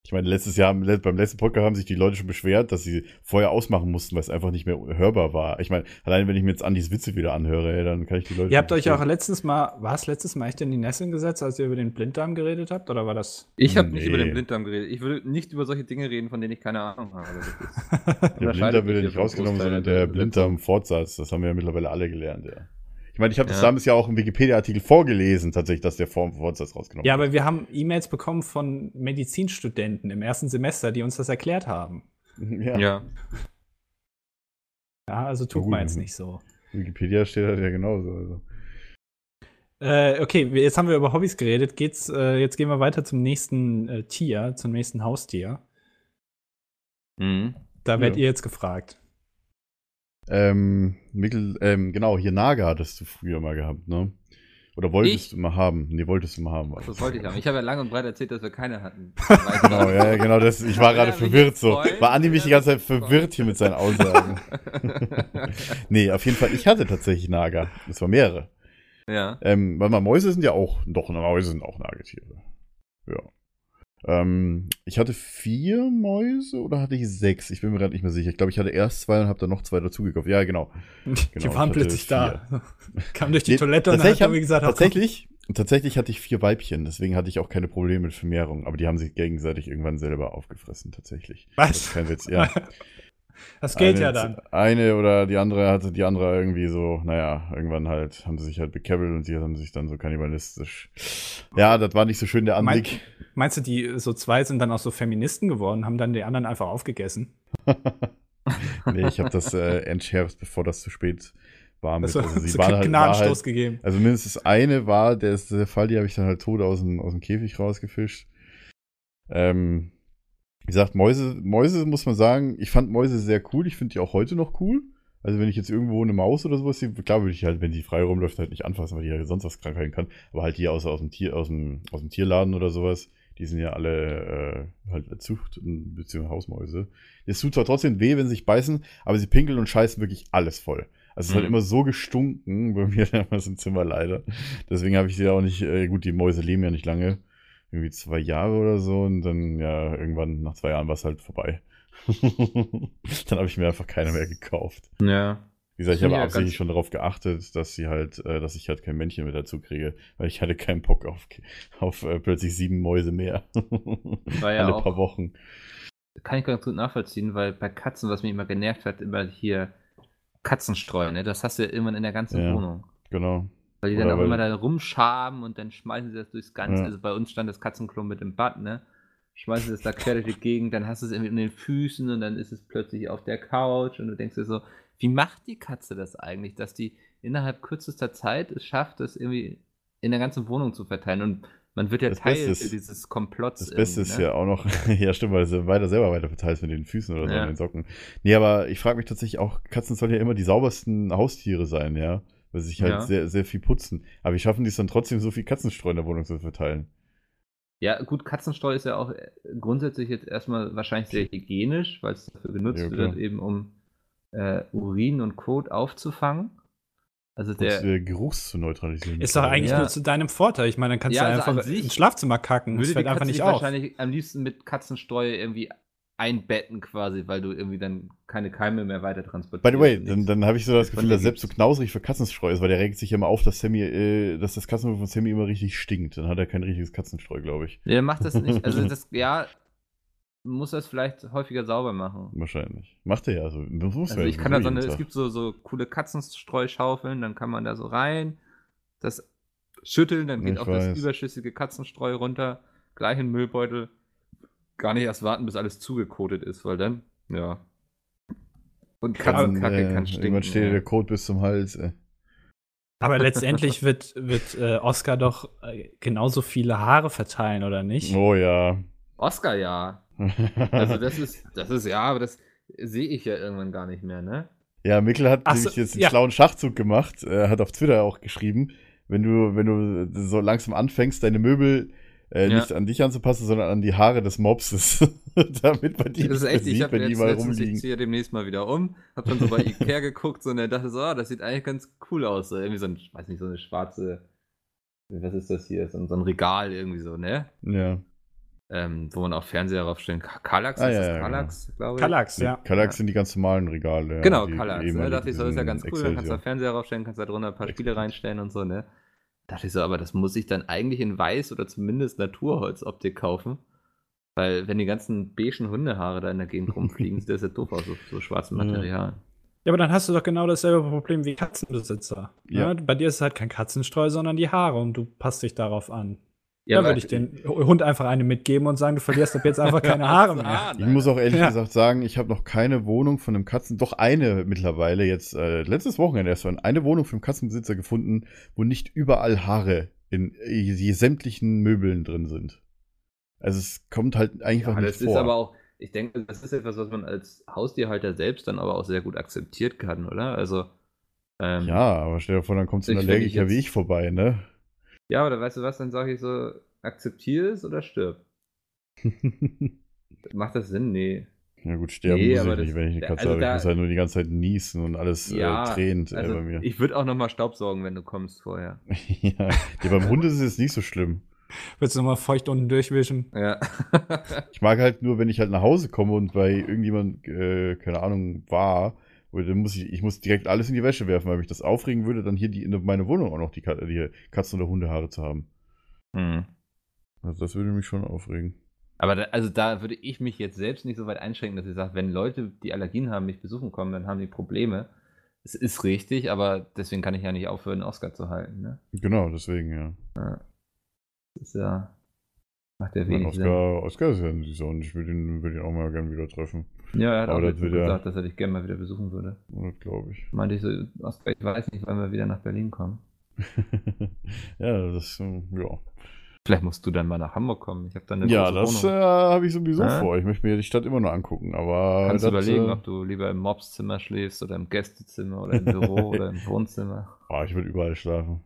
Ich meine, letztes Jahr, beim letzten Podcast haben sich die Leute schon beschwert, dass sie vorher ausmachen mussten, weil es einfach nicht mehr hörbar war. Ich meine, allein wenn ich mir jetzt Andis Witze wieder anhöre, dann kann ich die Leute. Ihr habt nicht euch auch letztes Mal, war es letztes Mal echt in die Nesseln gesetzt, als ihr über den Blinddarm geredet habt? Oder war das? Ich habe nicht Nee. über den Blinddarm geredet. Ich will nicht über solche Dinge reden, von denen ich keine Ahnung habe. Das ist, Der Blinddarm wird ja nicht rausgenommen, sondern der Blinddarm-Fortsatz. Das haben wir ja mittlerweile alle gelernt, ja. Ich meine, ich habe das Ja. damals ja auch im Wikipedia-Artikel vorgelesen, tatsächlich, dass der Form Fortsatz rausgenommen Ja, wird. aber wir haben E-Mails bekommen von Medizinstudenten im ersten Semester, die uns das erklärt haben. Ja. ja. Ja, also tut Gut. man jetzt nicht so. Wikipedia steht halt ja genauso. Also. Äh, okay, wir- jetzt haben wir über Hobbys geredet. Geht's, äh, jetzt gehen wir weiter zum nächsten äh, Tier, zum nächsten Haustier. Mhm. Da werdet Ja. ihr jetzt gefragt. Ähm, Mikkel, ähm, genau, hier Naga hattest du früher mal gehabt, ne? Oder wolltest Ich? du mal haben? Nee, wolltest du mal haben. war Das wollte ich haben. Ich habe ja lang und breit erzählt, dass wir keine hatten. Genau, ja, genau, das, ich war gerade verwirrt so. War Andi mich die ganze Zeit verwirrt hier mit seinen Aussagen. nee, auf jeden Fall, ich hatte tatsächlich Naga. Das war mehrere. ja. Ähm, weil mal Mäuse sind ja auch, doch, Mäuse sind auch Nagetiere. Ja. Ähm, ich hatte vier Mäuse oder hatte ich sechs? Ich bin mir gerade nicht mehr sicher. Ich glaube, ich hatte erst zwei und habe dann noch zwei dazugekauft. Ja, genau. die ich waren plötzlich da. Kam durch die Nee, Toilette und hat mir gesagt, tatsächlich, tatsächlich hatte ich vier Weibchen, deswegen hatte ich auch keine Probleme mit Vermehrung, aber die haben sich gegenseitig irgendwann selber aufgefressen, tatsächlich. Was? Das ist kein Witz, ja. das geht eine, ja dann. Eine oder die andere hatte die andere irgendwie so, naja, irgendwann halt, haben sie sich halt bekebbelt und die haben sich dann so kannibalistisch. Ja, das war nicht so schön der Mein- Anblick. Meinst du, die so zwei sind dann auch so Feministen geworden, haben dann die anderen einfach aufgegessen? nee, ich habe das äh, entschärft, bevor das zu spät war. Mit. Also, Also, sie so waren halt, war Gnadenstoß halt, gegeben. also mindestens eine war, der, ist, der Fall, die habe ich dann halt tot aus dem, aus dem Käfig rausgefischt. Ähm, wie gesagt, Mäuse, Mäuse muss man sagen, ich fand Mäuse sehr cool. Ich finde die auch heute noch cool. Also wenn ich jetzt irgendwo eine Maus oder sowas sehe, klar würde ich halt, wenn die frei rumläuft, halt nicht anfassen, weil die ja sonst was Krankheiten kann. Aber halt die aus, aus, dem Tier, aus, dem, aus dem Tierladen oder sowas, die sind ja alle äh, halt Zucht- bzw. Hausmäuse. Es tut zwar trotzdem weh, wenn sie sich beißen, aber sie pinkeln und scheißen wirklich alles voll. Also es hat Mhm. immer so gestunken bei mir damals im Zimmer leider. Deswegen habe ich sie auch nicht, äh, gut, die Mäuse leben ja nicht lange. Irgendwie zwei Jahre oder so und dann ja, irgendwann nach zwei Jahren war es halt vorbei. dann habe ich mir einfach keine mehr gekauft. Ja. Wie gesagt, ich habe ja absichtlich schon darauf geachtet, dass sie halt, äh, dass ich halt kein Männchen mehr dazu kriege, weil ich hatte keinen Bock auf, auf äh, plötzlich sieben Mäuse mehr. War ja Alle auch- paar Wochen. Kann ich ganz gut nachvollziehen, weil bei Katzen, was mich immer genervt hat, immer hier Katzenstreu, ne? Das hast du ja irgendwann in der ganzen Ja. Wohnung. Genau. Weil die Oder dann auch weil- immer da rumschaben und dann schmeißen sie das durchs Ganze. Ja. Also bei uns stand das Katzenklo mit im Bad, ne? Schmeißen sie das da quer durch die Gegend, dann hast du es irgendwie in den Füßen und dann ist es plötzlich auf der Couch und du denkst dir so, wie macht die Katze das eigentlich, dass die innerhalb kürzester Zeit es schafft, das irgendwie in der ganzen Wohnung zu verteilen und man wird ja Das Teil Beste ist- dieses Komplotts. Das Beste ist ne? ja auch noch, ja stimmt, weil du weiter selber weiter verteilst mit den Füßen oder so Ja. an den Socken. Nee, aber ich frage mich tatsächlich auch, Katzen sollen ja immer die saubersten Haustiere sein, ja. Weil sie sich halt Ja. sehr, sehr viel putzen. Aber wie schaffen die es dann trotzdem, so viel Katzenstreu in der Wohnung zu verteilen? Ja, gut, Katzenstreu ist ja auch äh, grundsätzlich jetzt erstmal wahrscheinlich sehr hygienisch, weil es dafür genutzt Ja, wird, eben um äh, Urin und Kot aufzufangen. Also der der Geruchs zu neutralisieren. Ist doch eigentlich Ja. nur zu deinem Vorteil. Ich meine, dann kannst Ja, du also einfach ins Schlafzimmer kacken. Das würde die fällt einfach nicht auf. wahrscheinlich am liebsten mit Katzenstreu irgendwie einbetten quasi, weil du irgendwie dann keine Keime mehr weiter transportierst. By the way, dann, dann habe ich so das Gefühl, dass selbst so knausrig für Katzenstreu ist, weil der regt sich immer auf, dass Sammy, äh, dass das Katzenstreu von Sammy immer richtig stinkt. Dann hat er kein richtiges Katzenstreu, glaube ich. Der macht das nicht. Also das, ja, muss das vielleicht häufiger sauber machen. Wahrscheinlich. Macht er ja Also er ich kann da so eine, es gibt so, so coole Katzenstreu-Schaufeln, dann kann man da so rein, das schütteln, dann geht Ich auch weiß. das überschüssige Katzenstreu runter, gleich in den Müllbeutel. Gar nicht erst warten, bis alles zugekotet ist, weil dann, ja. Und Katzenkacke äh, kann stinken. Irgendwann steht ja. der Code bis zum Hals. Äh. Aber letztendlich wird, wird äh, Oscar doch äh, genauso viele Haare verteilen, oder nicht? Oh ja. Oscar ja. Also das ist, das ist, ja, aber das sehe ich ja irgendwann gar nicht mehr, ne? Ja, Mikkel hat Ach so, nämlich jetzt einen ja. schlauen Schachzug gemacht. Er hat auf Twitter auch geschrieben, wenn du, wenn du so langsam anfängst, deine Möbel äh, Ja. nicht an dich anzupassen, sondern an die Haare des Mopses. Damit man die Das ist nicht echt, mehr ich sieht, habe wenn die jetzt mal letztens, ich rumliegen. ziehe demnächst mal wieder um, hab dann so bei Ikea geguckt so, und er dachte so, ah, das sieht eigentlich ganz cool aus. So, irgendwie so ein, weiß nicht, so eine schwarze, was ist das hier, so ein, so ein Regal irgendwie so, ne? Ja. Ähm, wo man auch Fernseher draufstellen kann. Kallax, Ah, ist ja, das ja, Kallax, glaube ich? Kallax, ja. Kallax sind die ganz normalen Regale. ja, Genau, die Kallax. Ne? dachte ich so, das ist ja ganz cool, dann kannst du da Excelsior. Fernseher draufstellen, kannst da drunter ein paar Spiele Excelsior. reinstellen und so, ne? Da dachte ich so, aber das muss ich dann eigentlich in Weiß oder zumindest Naturholzoptik kaufen. Weil, wenn die ganzen beigen Hundehaare da in der Gegend rumfliegen, sieht das ja doof aus, so, so schwarzem. Material. Ja, aber dann hast du doch genau dasselbe Problem wie Katzenbesitzer. Ja. Ja. Bei dir ist es halt kein Katzenstreu, sondern die Haare und du passt dich darauf an. Ja, da würde ich den Hund einfach eine mitgeben und sagen, du verlierst ab jetzt einfach keine Haare mehr. Ich muss auch ehrlich Ja. gesagt sagen, ich habe noch keine Wohnung von einem Katzen, doch eine mittlerweile jetzt, äh, letztes Wochenende erst, mal, eine Wohnung für einen Katzenbesitzer gefunden, wo nicht überall Haare in äh, die sämtlichen Möbeln drin sind. Also es kommt halt einfach Ja, nicht das vor. ist aber auch, ich denke, das ist etwas, was man als Haustierhalter selbst dann aber auch sehr gut akzeptiert kann, oder? Also, ähm, ja, aber stell dir vor, dann kommt so ein Allergiker wie ich vorbei, ne? Ja, oder weißt du was, dann sage ich so, akzeptiere es oder stirb. Macht das Sinn? Nee. ja gut, sterben Nee, muss aber ich nicht, das- wenn ich eine Katze also habe. da- ich muss halt nur die ganze Zeit niesen und alles Ja, äh, tränt äh, Also, bei mir. ich würde auch nochmal Staubsaugen, wenn du kommst vorher. ja. ja, beim Hund ist es jetzt nicht so schlimm. Willst du nochmal feucht unten durchwischen? Ja. Ich mag halt nur, wenn ich halt nach Hause komme und bei irgendjemand, äh, keine Ahnung, war, dann muss ich, ich muss direkt alles in die Wäsche werfen, weil mich das aufregen würde, dann hier die, in meine Wohnung auch noch die, die Katzen- oder Hundehaare zu haben. hm. Also das würde mich schon aufregen. Aber da, also da würde ich mich jetzt selbst nicht so weit einschränken, dass ich sage, wenn Leute, die Allergien haben, mich besuchen kommen, dann haben die Probleme. Es ist richtig, aber deswegen kann ich ja nicht aufhören, Oscar zu halten. Ne? Genau, deswegen, ja. Ja. Das ist ja. Macht ja wenig Sinn. Oscar, Oscar ist ja ein süßer und ich würde ihn, würde ihn auch mal gerne wieder treffen. Ja, er hat Aber auch das ja- gesagt, dass er dich gerne mal wieder besuchen würde. Das glaube ich. Meinte ich so, Oscar, ich weiß nicht, wann wir wieder nach Berlin kommen. ja, das, äh, ja. Vielleicht musst du dann mal nach Hamburg kommen. Ich habe da eine Ja, das äh, habe ich sowieso Hä? vor. Ich möchte mir die Stadt immer nur angucken, aber. Kannst das, überlegen, äh, ob du lieber im Mobszimmer schläfst oder im Gästezimmer oder im Büro oder im Wohnzimmer. oh, ich würde überall schlafen.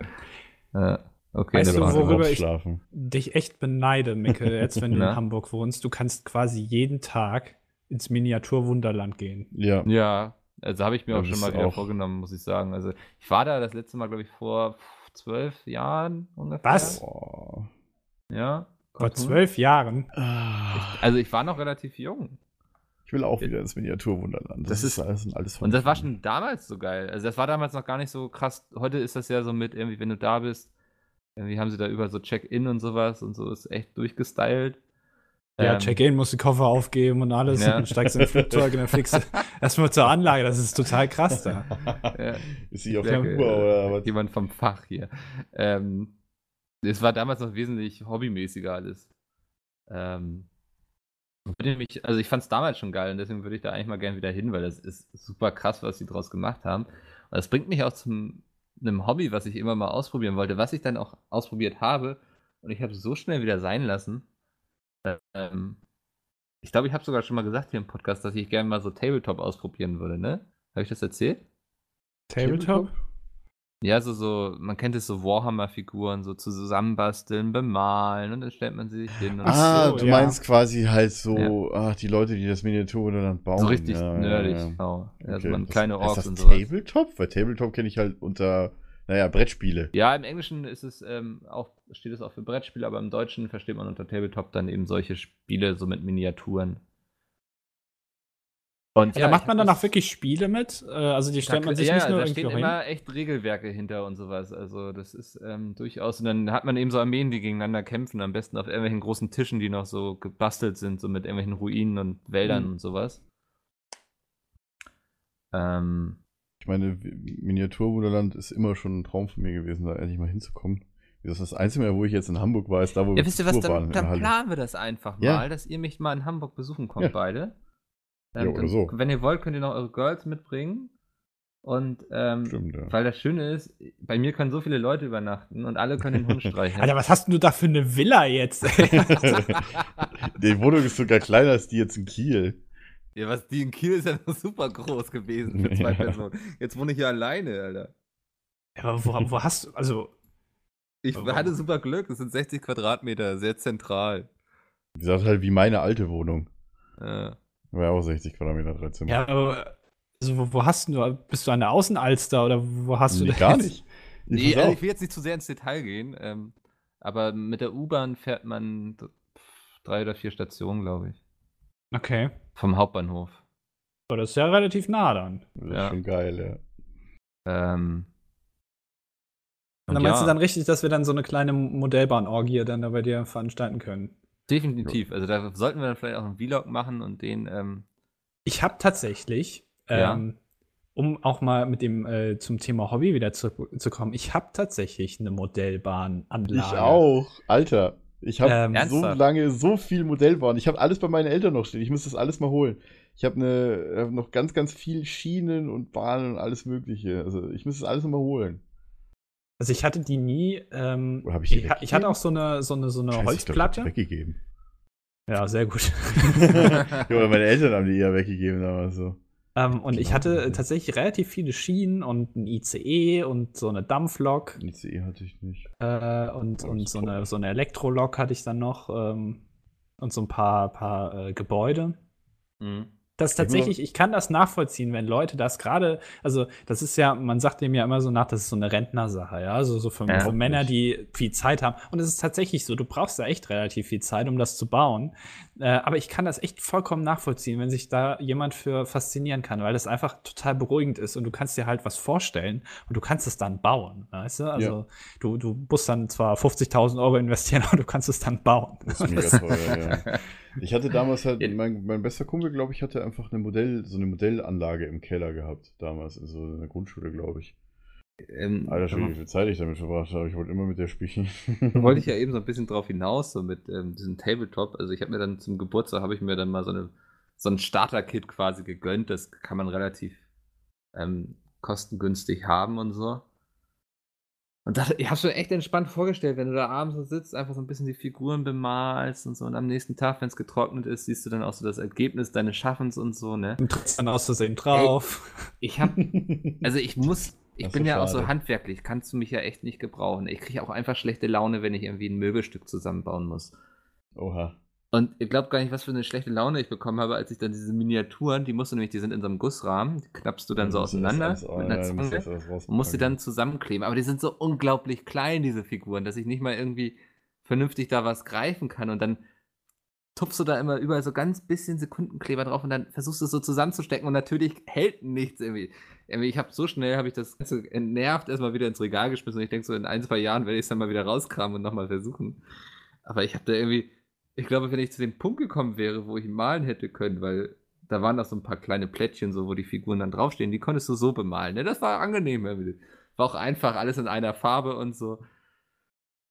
Ja, okay, Weißt das du, worüber ich- schlafen. Dich echt beneide, Micke, jetzt wenn du in Hamburg wohnst. Du kannst quasi jeden Tag ins Miniaturwunderland gehen. Ja. Ja, also habe ich mir Ja, auch schon das mal wieder auch- vorgenommen, muss ich sagen. Also ich war da das letzte Mal, glaube ich, vor zwölf Jahren ungefähr. Was? Boah. Ja. Vor Cartoon. zwölf Jahren. Ah. Also ich war noch relativ jung. Ich will auch wieder ins Miniaturwunderland. Das ist- alles, sind alles Und das war schon damals so geil. Also das war damals noch gar nicht so krass. Heute ist das ja so mit irgendwie, wenn du da bist, irgendwie haben sie da über so Check-in und sowas und so ist echt durchgestylt. Ja, Ähm, Check-in, musst die Koffer aufgeben und alles. Ja. Und dann steigst in ein Flugzeug und dann fliegst du erstmal zur Anlage. Das ist total krass da. Ja. Ist sie auf der. Uhr oder was? Jemand vom Fach hier. Ähm, es war damals noch wesentlich hobbymäßiger alles. Ähm, mich, also ich fand es damals schon geil und deswegen würde ich da eigentlich mal gerne wieder hin, weil das ist super krass, was sie draus gemacht haben. Und das bringt mich auch zum einem Hobby, was ich immer mal ausprobieren wollte, was ich dann auch ausprobiert habe und ich habe es so schnell wieder sein lassen. Ähm, ich glaube, ich habe sogar schon mal gesagt hier im Podcast, dass ich gerne mal so Tabletop ausprobieren würde, ne? Habe ich das erzählt? Tabletop? Ja, so, so, man kennt es so Warhammer-Figuren, so zusammenbasteln, bemalen und dann stellt man sie sich hin und Ah, so, du ja. meinst quasi halt so, ach, die Leute, die das Miniaturwunderland bauen. so richtig ja, nerdig. Ja, ja. Genau. Also Okay. man Was- kleine ist Orks das und sowas. Tabletop? Weil Tabletop kenne ich halt unter, naja, Brettspiele. Ja, im Englischen ist es ähm, auch, steht es auch für Brettspiele, aber im Deutschen versteht man unter Tabletop dann eben solche Spiele so mit Miniaturen. Und Ja, da macht man dann auch wirklich Spiele mit. Äh, Also die stellt man sich ja, nicht nur da irgendwie stehen hin. immer echt Regelwerke hinter und sowas. Also das ist ähm, durchaus. Und dann hat man eben so Armeen, die gegeneinander kämpfen, am besten auf irgendwelchen großen Tischen, die noch so gebastelt sind, so mit irgendwelchen Ruinen und Wäldern Mhm. und sowas. Ähm, Ich meine, Miniaturwunderland ist immer schon ein Traum von mir gewesen, da endlich mal hinzukommen. Das ist das Einzige, Mal, wo ich jetzt in Hamburg war, ist da, wo ja, wisst ihr was, dann, dann planen wir das einfach Ja. mal, dass ihr mich mal in Hamburg besuchen kommt, Ja. beide. Ähm, Ja, so. Wenn ihr wollt, könnt ihr noch eure Girls mitbringen. Und ähm, Stimmt, ja. weil das Schöne ist, bei mir können so viele Leute übernachten und alle können den Hund streicheln. Alter, was hast denn du da für eine Villa jetzt? Die Wohnung ist sogar kleiner als die jetzt in Kiel. Ja, was die in Kiel ist ja noch super groß gewesen für zwei Ja. Personen. Jetzt wohne ich hier alleine, Alter. Ja, aber wo, wo hast du, also, Ich Warum? hatte super Glück, das sind 60 Quadratmeter, sehr zentral. Wie gesagt, halt wie meine alte Wohnung. Äh, War ja auch 60 Quadratmeter, drei Zimmer. Ja, aber also wo, wo hast du, bist du an der Außenalster oder wo hast du nee, das gar jetzt? nicht. nee, pass also ich will jetzt nicht zu sehr ins Detail gehen, ähm, aber mit der U-Bahn fährt man drei oder vier Stationen, glaube ich. Okay. Vom Hauptbahnhof. Aber das ist ja relativ nah dann. Das ist Ja. schon geil, ja. Ähm, Und dann meinst du dann richtig, dass wir dann so eine kleine Modellbahnorgie dann da bei dir veranstalten können? Definitiv. Also da sollten wir dann vielleicht auch einen Vlog machen und den, ähm, Ich habe tatsächlich, Ja. ähm, um auch mal mit dem äh, zum Thema Hobby wieder zurückzukommen, ich habe tatsächlich eine Modellbahnanlage. Ich auch. Alter, ich habe Ähm, so lange so viel Modellbahn. Ich habe alles bei meinen Eltern noch stehen. Ich muss das alles mal holen. Ich habe eine, hab noch ganz, ganz viel Schienen und Bahnen und alles Mögliche. Also ich muss das alles noch mal holen. Also ich hatte die nie. Ähm, Oder hab ich die ich, ich hatte auch so eine so eine so eine Scheiße, ich glaub, ich Holzplatte. weggegeben. Ja, sehr gut. ja, meine Eltern haben die eher weggegeben damals so. ähm, und ich Genau. hatte tatsächlich relativ viele Schienen und ein ICE und so eine Dampflok ICE hatte ich nicht. äh, und, Oh, und so eine, so eine Elektrolok hatte ich dann noch ähm, und so ein paar, paar äh, Gebäude. mh. Das tatsächlich, ich kann das nachvollziehen, wenn Leute das gerade, also das ist ja, man sagt dem ja immer so nach, das ist so eine Rentnersache, ja, also so für, Ja. für Männer, die viel Zeit haben. Und es ist tatsächlich so, du brauchst da echt relativ viel Zeit, um das zu bauen. Äh, aber ich kann das echt vollkommen nachvollziehen, wenn sich da jemand für faszinieren kann, weil das einfach total beruhigend ist und du kannst dir halt was vorstellen und du kannst es dann bauen, weißt du? Also du, du musst dann zwar 50.000 Euro investieren, aber du kannst es dann bauen. Das ist mega teuer, ja. Ich hatte damals halt, mein, mein bester Kumpel, glaube ich, hatte einfach eine Modell, so eine Modellanlage im Keller gehabt, damals, in so einer Grundschule, glaube ich. ähm, Alter, schon, wie viel Zeit ich damit verbracht habe. Ich wollte immer mit der spielen. wollte ich ja eben so ein bisschen drauf hinaus, so mit ähm, diesem Tabletop. Also ich habe mir dann zum Geburtstag, habe ich mir dann mal so, eine, so ein Starter-Kit quasi gegönnt. Das kann man relativ ähm, kostengünstig haben und so. Und das, ich habe schon echt entspannt vorgestellt, wenn du da abends so sitzt, einfach so ein bisschen die Figuren bemalst und so. Und am nächsten Tag, wenn es getrocknet ist, siehst du dann auch so das Ergebnis deines Schaffens und so, ne? Und trittst dann aus Versehen drauf. Ich habe Also ich muss, ich Das bin ja auch so schade. handwerklich, kannst du mich ja echt nicht gebrauchen. Ich kriege auch einfach schlechte Laune, wenn ich irgendwie ein Möbelstück zusammenbauen muss. Oha. Und ihr glaubt gar nicht, was für eine schlechte Laune ich bekommen habe, als ich dann diese Miniaturen, die musst du nämlich, die sind in so einem Gussrahmen, die knappst du dann so Ja, das auseinander mit einer Zange und musst die dann zusammenkleben. Aber die sind so unglaublich klein, diese Figuren, dass ich nicht mal irgendwie vernünftig da was greifen kann. Und dann tupfst du da immer überall so ganz bisschen Sekundenkleber drauf und dann versuchst du es so zusammenzustecken und natürlich hält nichts irgendwie. Irgendwie, Ich habe so schnell, habe ich das Ganze entnervt erstmal wieder ins Regal geschmissen und ich denke so, in ein, zwei Jahren werde ich es dann mal wieder rauskramen und nochmal versuchen. Aber ich habe da irgendwie, ich glaube, wenn ich zu dem Punkt gekommen wäre, wo ich malen hätte können, weil da waren noch so ein paar kleine Plättchen, so wo die Figuren dann draufstehen, die konntest du so bemalen. Ne? Das war angenehm. War auch einfach, alles in einer Farbe und so.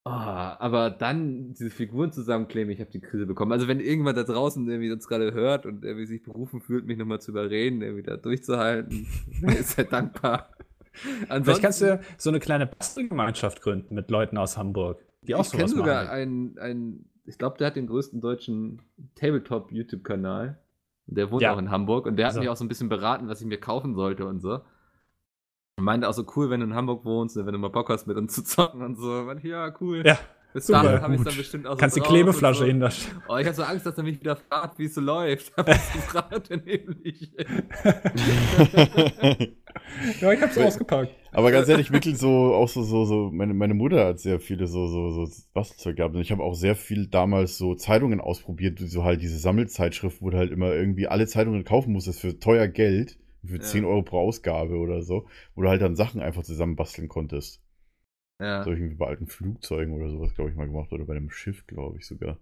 Oh, aber dann diese Figuren zusammenkleben, ich habe die Krise bekommen. Also wenn irgendjemand da draußen irgendwie uns gerade hört und irgendwie sich berufen fühlt, mich nochmal zu überreden, irgendwie da durchzuhalten, ist er dankbar. Vielleicht kannst du ja so eine kleine Bastelgemeinschaft gründen mit Leuten aus Hamburg, die auch ich kenne sowas sogar machen. einen, einen, ich glaube, der hat den größten deutschen Tabletop-YouTube-Kanal. Der wohnt Ja. auch in Hamburg und der hat Also- mich auch so ein bisschen beraten, was ich mir kaufen sollte und so. Und meinte auch so cool, wenn du in Hamburg wohnst, wenn du mal Bock hast, mit uns zu zocken und so. Und ja, cool. Ja, Bis super, dahin habe ich dann bestimmt auch so Kannst die Klebeflasche so. hinterstellen. Oh, ich habe so Angst, dass er mich wieder fragt, wie es so läuft. Aber es ist gerade nämlich. Ja, ich hab's Weil- ausgepackt. Aber ganz ehrlich, wirklich so, auch so, so, so, meine, meine Mutter hat sehr viele so, so, so Bastelzeug gehabt. Und ich habe auch sehr viel damals so Zeitungen ausprobiert, so halt diese Sammelzeitschrift, wo du halt immer irgendwie alle Zeitungen kaufen musstest für teuer Geld, für Ja. 10 Euro pro Ausgabe oder so, wo du halt dann Sachen einfach zusammenbasteln konntest. Ja. Das habe ich irgendwie bei alten Flugzeugen oder sowas, glaube ich, mal gemacht. Oder bei einem Schiff, glaube ich sogar.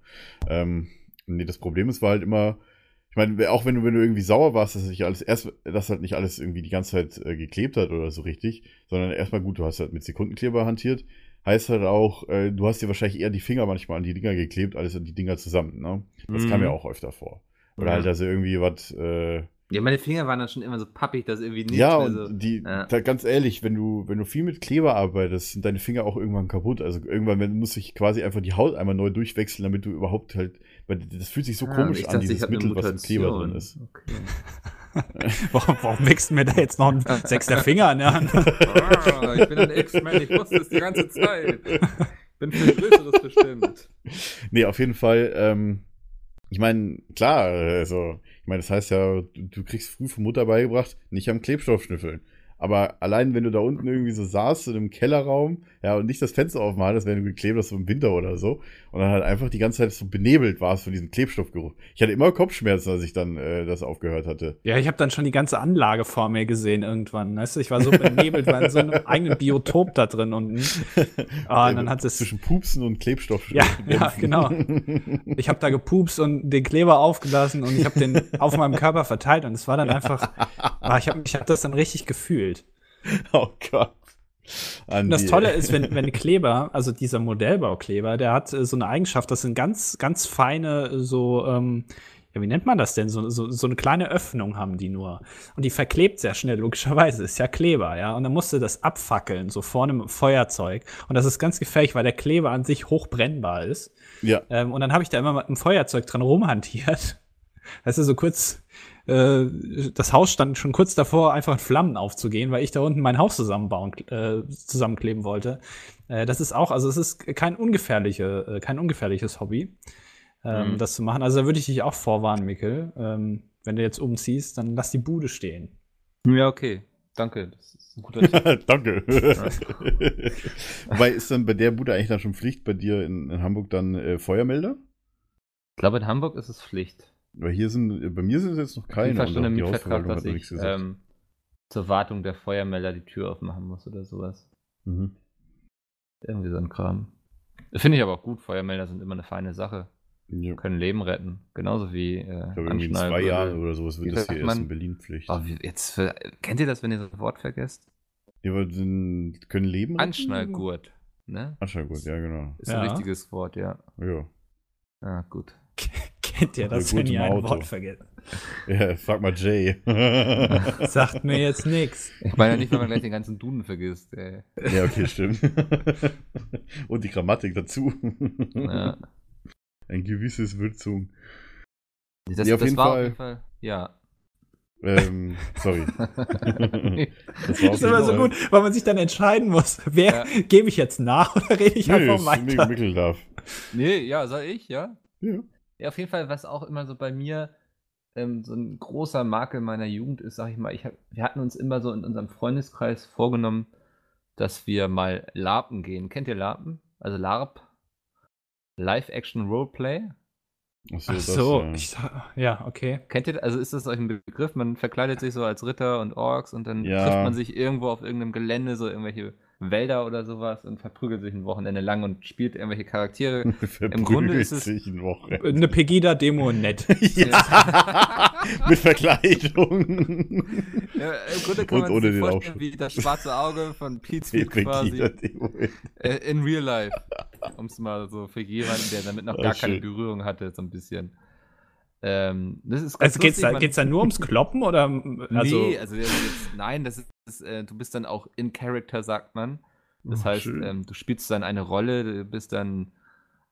Ähm, nee, das Problem ist, war halt immer, ich meine, auch wenn du, wenn du irgendwie sauer warst, dass sich alles erst, dass halt nicht alles irgendwie die ganze Zeit äh, geklebt hat oder so richtig, sondern erstmal gut, du hast halt mit Sekundenkleber hantiert, heißt halt auch, äh, du hast dir wahrscheinlich eher die Finger manchmal an die Dinger geklebt, alles an die Dinger zusammen, ne? Das kam Mhm. ja auch öfter vor. Oder Ja. halt, dass irgendwie was, äh, ja, meine Finger waren dann schon immer so pappig, dass irgendwie nicht ja, mehr und so. die, Ja. da, ganz ehrlich, wenn du, wenn du viel mit Kleber arbeitest, sind deine Finger auch irgendwann kaputt. Also irgendwann muss ich quasi einfach die Haut einmal neu durchwechseln, damit du überhaupt halt, weil das fühlt sich so Ah, komisch ich an, dachte, ich dieses Mittel, was im Kleber drin ist. Okay. Warum, warum wächst mir da jetzt noch ein sechster Finger an der Hand? Ah, ich bin ein X-Men, ich wusste es die ganze Zeit. Bin für Größeres bestimmt. Nee, auf jeden Fall, ähm, ich meine, klar, also, ich meine, das heißt ja, du, kriegst früh von Mutter beigebracht, nicht am Klebstoff schnüffeln. Aber allein, wenn du da unten irgendwie so saßt, in einem Kellerraum, ja, und nicht das Fenster aufmachen wenn du geklebt hast, so im Winter oder so, und dann halt einfach die ganze Zeit so benebelt warst von diesem Klebstoffgeruch. Ich hatte immer Kopfschmerzen, als ich dann äh, das aufgehört hatte. Ja, ich habe dann schon die ganze Anlage vor mir gesehen irgendwann. Weißt du, ich war so benebelt, war in so einem eigenen Biotop da drin unten. Ah, und dann hat es. Zwischen Pupsen und Klebstoff. Ja, ja, genau. Ich habe da gepupst und den Kleber aufgelassen und ich habe den auf meinem Körper verteilt und es war dann einfach, ah, ich habe ich hab das dann richtig gefühlt. oh Gott. Und das Tolle ist, wenn, wenn Kleber, also dieser Modellbaukleber, der hat äh, so eine Eigenschaft, das sind ganz, ganz feine, äh, so, ähm, ja, wie nennt man das denn? So, so, so eine kleine Öffnung haben die nur. Und die verklebt sehr schnell, logischerweise. Ist ja Kleber, ja. Und dann musst du das abfackeln, so vorne mit dem Feuerzeug. Und das ist ganz gefährlich, weil der Kleber an sich hochbrennbar ist. Ja, Ähm, und dann habe ich da immer mit dem Feuerzeug dran rumhantiert. Weißt du, so kurz, äh, das Haus stand schon kurz davor, einfach in Flammen aufzugehen, weil ich da unten mein Haus zusammenbauen, äh, zusammenkleben wollte. Äh, das ist auch, also es ist kein ungefährliche, äh, kein ungefährliches Hobby, ähm, Mhm. das zu machen. Also da würde ich dich auch vorwarnen, Mikkel. Ähm, wenn du jetzt umziehst, dann lass die Bude stehen. Ja, okay. Danke. Das ist ein guter Tipp. danke. Wobei ist dann bei der Bude eigentlich dann schon Pflicht bei dir in, in Hamburg dann äh, Feuermelder? Ich glaube, in Hamburg ist es Pflicht. Weil hier sind, bei mir sind es jetzt noch keine. Fall schon und auch im Hausverwaltung dass ich ähm, zur Wartung der Feuermelder die Tür aufmachen muss oder sowas. Mhm. Irgendwie so ein Kram. Finde ich aber auch gut. Feuermelder sind immer eine feine Sache. Ja. Können Leben retten. Genauso wie äh, Ich glaube, irgendwie in zwei. Jahren oder sowas wird das hier erst man? in Berlin Pflicht. Oh, jetzt für, kennt ihr das, wenn ihr ein Wort vergesst? Ja, aber können Leben retten? Anschnallgurt. Ne? Anschnallgurt, ja, genau. Ist Ja. ein wichtiges Wort, ja. Ja. Ah, gut. Ihr das, ihr ein Auto. Wort vergesst? ja, frag mal Jay. Sagt mir jetzt nix. Ich meine ja nicht, wenn man gleich den ganzen Duden vergisst. Ey. ja, okay, stimmt. Und die Grammatik dazu. Ja. Ein gewisses Würzung. Das, Ja, auf das jeden war Fall. auf jeden Fall. Ja. Ähm, sorry. das war Das ist immer so gut, weil man sich dann entscheiden muss, wer gebe ich jetzt nach oder rede ich Nee, einfach ist weiter. Mikkel darf. nee, ja, sag ich, ja. Ja. Ja, auf jeden Fall, was auch immer so bei mir ähm, so ein großer Makel meiner Jugend ist, sag ich mal, ich hab, wir hatten uns immer so in unserem Freundeskreis vorgenommen, dass wir mal LARPen gehen. Kennt ihr LARPen? Also LARP? Live-Action Roleplay? Achso, Ach das, so, äh, ich, ja, okay. Kennt ihr, also ist das euch ein Begriff? Man verkleidet sich so als Ritter und Orks und dann Ja. trifft man sich irgendwo auf irgendeinem Gelände, so irgendwelche Wälder oder sowas und verprügelt sich ein Wochenende lang und spielt irgendwelche Charaktere. Im Grunde ist es- sich in Woche. Eine Pegida-Demo nett. ja, mit Verkleidung. Ja, Im Grunde kann Und man ohne sich den vorstellen, wie das schwarze Auge von Pete Speed quasi äh, in real life. Um es mal so für jemanden, der damit noch Ah, gar keine schön. Berührung hatte, so ein bisschen. Ähm, das Also geht's lustig, da, geht's da nur ums Kloppen oder also nee, also jetzt, nein, das ist, ist, äh, du bist dann auch in Character, sagt man. Das Oh, heißt, ähm, du spielst dann eine Rolle, du bist dann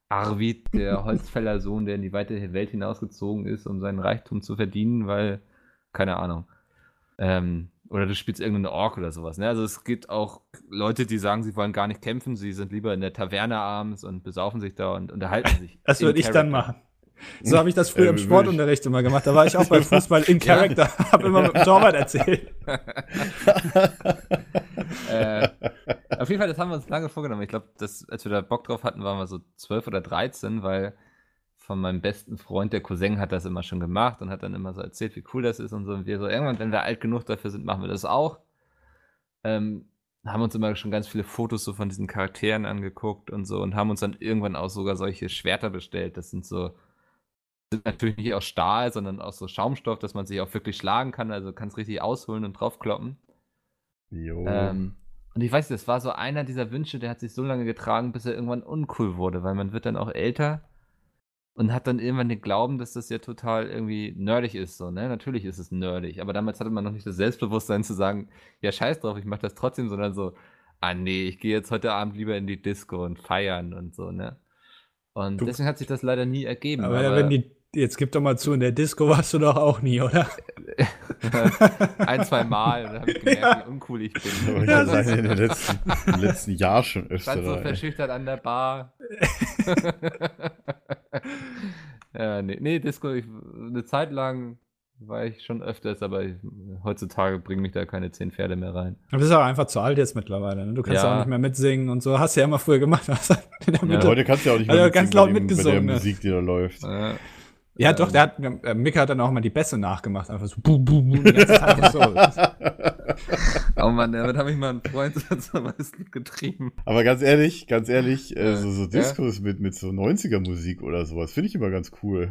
Arvid, der Holzfällersohn, der in die weite Welt hinausgezogen ist, um seinen Reichtum zu verdienen, weil, keine Ahnung. Ähm, oder du spielst irgendeine Ork oder sowas. Ne? Also es gibt auch Leute, die sagen, sie wollen gar nicht kämpfen, sie sind lieber in der Taverne abends und besaufen sich da und unterhalten sich. das würde ich dann machen. So habe ich das früher im Sportunterricht immer gemacht. Da war ich auch beim Fußball in Ja. Character, habe immer mit dem Torwart erzählt. äh, auf jeden Fall, das haben wir uns lange vorgenommen. Ich glaube, als wir da Bock drauf hatten, waren wir so 12 oder 13, weil von meinem besten Freund, der Cousin, hat das immer schon gemacht und hat dann immer so erzählt, wie cool das ist und so. Und wir so, irgendwann, wenn wir alt genug dafür sind, machen wir das auch. Ähm, haben uns immer schon ganz viele Fotos so von diesen Charakteren angeguckt und so und haben uns dann irgendwann auch sogar solche Schwerter bestellt. Das sind so, sind natürlich nicht aus Stahl, sondern aus so Schaumstoff, dass man sich auch wirklich schlagen kann. Also kannst richtig ausholen und draufkloppen. Jo. Ähm, und ich weiß, nicht, das war so einer dieser Wünsche, der hat sich so lange getragen, bis er irgendwann uncool wurde, weil man wird dann auch älter und hat dann irgendwann den Glauben, dass das ja total irgendwie nerdig ist. So, ne? Natürlich ist es nerdig, aber damals hatte man noch nicht das Selbstbewusstsein zu sagen, ja, scheiß drauf, ich mach das trotzdem, sondern so, ah nee, ich gehe jetzt heute Abend lieber in die Disco und feiern und so, ne? Und Du- deswegen hat sich das leider nie ergeben. Aber, wenn die Jetzt gib doch mal zu, in der Disco warst du doch auch nie, oder? Ein, zwei Mal und dann habe ich gemerkt, wie uncool ich bin. Ich würde sagen, in den letzten, im letzten Jahr schon öfter. Stand so verschüchtert an der Bar. ja, nee, nee, Disco, ich, eine Zeit lang war ich schon öfters, aber ich, heutzutage bringen mich da keine zehn Pferde mehr rein. Du bist aber einfach zu alt jetzt mittlerweile. Ne? Du kannst ja. Ja. auch nicht mehr mitsingen und so. Hast du ja immer früher gemacht. Hast du in der Ja, Mitte- Heute kannst du ja auch nicht Also mehr ganz mitsingen laut bei dem- bei der mitgesungen, ne? Musik, die da läuft. Äh, Ja, doch, der hat, äh, Mick hat dann auch mal die Bässe nachgemacht. Einfach so, boom, boom, boom, die ganze Zeit so. oh Mann, damit habe ich mal einen Freund zum Weißen getrieben. Aber ganz ehrlich, ganz ehrlich, äh, Ja. so, so Ja. Discos mit, mit so 90er Musik oder sowas, finde ich immer ganz cool.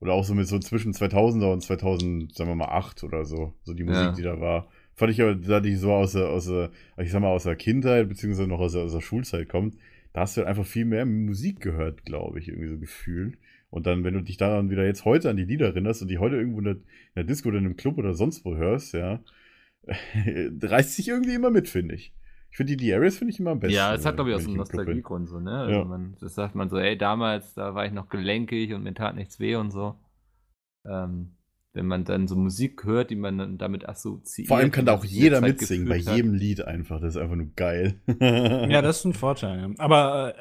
Oder auch so mit so zwischen 2000er und 2000, sagen wir mal, 8 oder so. So die Musik, Ja. die da war. Fand ich aber, da die so aus der, aus der, ich sag mal, aus der Kindheit, beziehungsweise noch aus der, aus der Schulzeit kommt, da hast du halt einfach viel mehr Musik gehört, glaube ich, irgendwie so gefühlt. Und dann, wenn du dich daran wieder jetzt heute an die Lieder erinnerst und die heute irgendwo in der, in der Disco oder in einem Club oder sonst wo hörst, ja, reißt sich irgendwie immer mit, finde ich. Ich finde die, Areas finde ich immer am besten. Ja, es hat, glaube ich, auch so einen. Nostalgiegrund so, ne? Also Ja. man, das sagt man so, ey, damals, da war ich noch gelenkig und mir tat nichts weh und so. Ähm, wenn man dann so Musik hört, die man dann damit assoziiert. Vor allem kann da auch jeder mitsingen, bei jedem Lied einfach. Das ist einfach nur geil. Ja, das ist ein Vorteil. Ja. Aber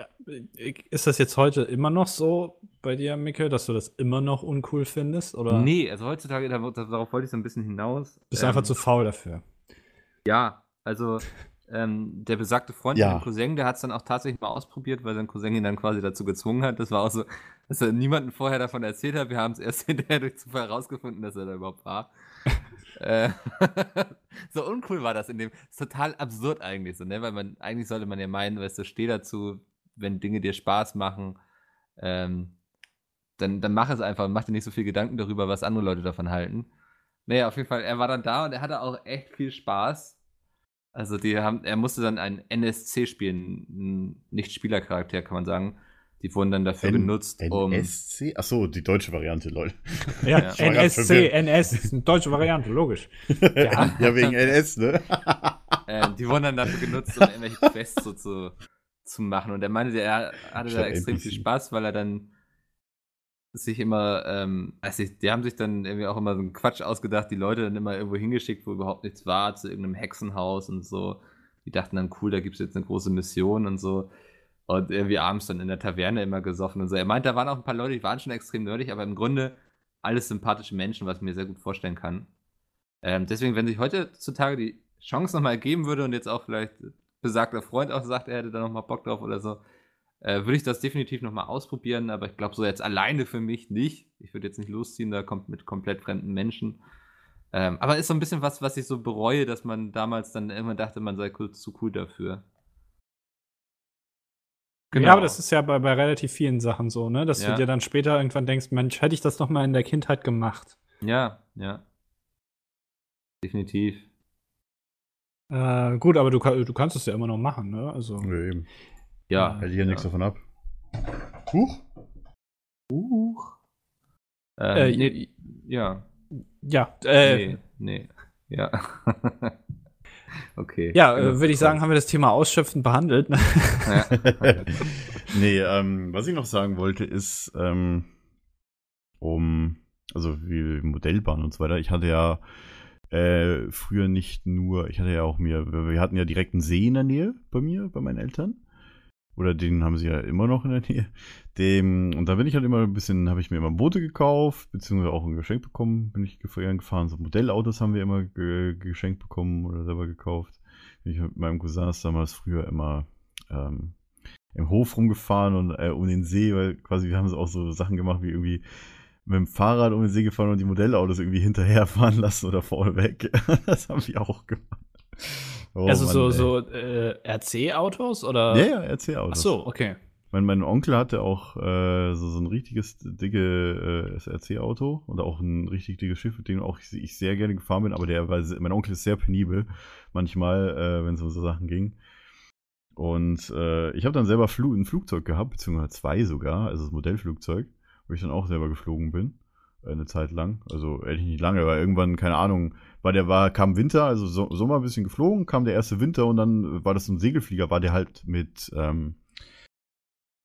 äh, ist das jetzt heute immer noch so bei dir, Micke, dass du das immer noch uncool findest? Oder Nee, also heutzutage, da- darauf wollte ich so ein bisschen hinaus. bist du Ähm, einfach zu faul dafür? Ja, also ähm, der besagte Freund Ja. von dem Cousin, der hat es dann auch tatsächlich mal ausprobiert, weil sein Cousin ihn dann quasi dazu gezwungen hat. Das war auch so, dass er niemandem vorher davon erzählt hat. Wir haben es erst hinterher durch Zufall herausgefunden, dass er da überhaupt war. äh, so uncool war das in dem. Ist total absurd eigentlich so, ne? Weil man, eigentlich sollte man ja meinen, weißt du, steh dazu, wenn Dinge dir Spaß machen, ähm, dann, dann mach es einfach und mach dir nicht so viel Gedanken darüber, was andere Leute davon halten. Naja, auf jeden Fall, er war dann da und er hatte auch echt viel Spaß. Also die haben, er musste dann einen NSC spielen, einen Nicht-Spielercharakter, kann man sagen. Die wurden dann dafür genutzt, um. NSC? Achso, die deutsche Variante, lol. Ja, Ja. Ich NSC. NS, ist eine deutsche Variante, logisch. Ja, wegen NS, ne? Äh, die wurden dann dafür genutzt, um irgendwelche Quests so zu, zu machen. Und er meinte, er hatte da Statt extrem NPC. viel Spaß, weil er dann sich immer, ähm, also die haben sich dann irgendwie auch immer so einen Quatsch ausgedacht, die Leute dann immer irgendwo hingeschickt, wo überhaupt nichts war, zu irgendeinem Hexenhaus und so. Die dachten dann, cool, da gibt es jetzt eine große Mission und so. Und irgendwie abends dann in der Taverne immer gesoffen und so. Er meint, da waren auch ein paar Leute, die waren schon extrem nerdig, aber im Grunde alles sympathische Menschen, was ich mir sehr gut vorstellen kann. Ähm, deswegen, wenn sich heutzutage die Chance nochmal ergeben würde und jetzt auch vielleicht besagter Freund auch sagt, er hätte da nochmal Bock drauf oder so, äh, würde ich das definitiv nochmal ausprobieren, aber ich glaube, so jetzt alleine für mich nicht. Ich würde jetzt nicht losziehen, da kommt mit komplett fremden Menschen. Ähm, aber ist so ein bisschen was, was ich so bereue, dass man damals dann immer dachte, man sei cool, zu cool dafür. Ja, aber das ist ja bei, bei relativ vielen Sachen so, ne? Dass Ja. du dir dann später irgendwann denkst, Mensch, hätte ich das doch mal in der Kindheit gemacht. Ja, ja. Definitiv. Äh, gut, aber du, du kannst es ja immer noch machen, ne? Also. Ja, eben. Ja. Hält hier ja. nichts davon ab. Huch. Huch. Ähm, Äh, nee, ja. Ja, äh, nee, nee. Ja. okay. ja, Genau. äh, würde ich sagen, haben wir das Thema ausschöpfend behandelt. Ne? Ja. nee, ähm, was ich noch sagen wollte, ist, ähm, um, also wie Modellbahn und so weiter, ich hatte ja äh, früher nicht nur, ich hatte ja auch mir, wir wir hatten ja direkt einen See in der Nähe bei mir, bei meinen Eltern. Oder den haben sie ja immer noch in der Nähe. Dem, und da bin ich halt immer ein bisschen, habe ich mir immer Boote gekauft, beziehungsweise auch ein Geschenk bekommen, bin ich gef- gefahren. So Modellautos haben wir immer ge geschenkt bekommen oder selber gekauft. Bin ich mit meinem Cousin damals früher immer ähm, im Hof rumgefahren und äh, um den See, weil quasi wir haben so auch so Sachen gemacht wie irgendwie mit dem Fahrrad um den See gefahren und die Modellautos irgendwie hinterherfahren lassen oder vorne weg. das haben wir auch gemacht. Oh, also so, Mann, ey. so äh, RC-Autos oder? Ja, ja, erzähl Autos. Ach so, okay. Mein, mein Onkel hatte auch äh, so, so ein richtiges dicke äh, SRC-Auto und auch ein richtig dickes Schiff, mit dem auch ich, ich sehr gerne gefahren bin, aber der war, mein Onkel ist sehr penibel, manchmal, äh, wenn es um so Sachen ging. Und äh, ich habe dann selber Flu ein Flugzeug gehabt, beziehungsweise zwei sogar, also das Modellflugzeug, wo ich dann auch selber geflogen bin, eine Zeit lang. Also ehrlich nicht lange, weil irgendwann, keine Ahnung, war der war, kam Winter, also so, Sommer ein bisschen geflogen, kam der erste Winter und dann war das so ein Segelflieger, war der halt mit, ähm,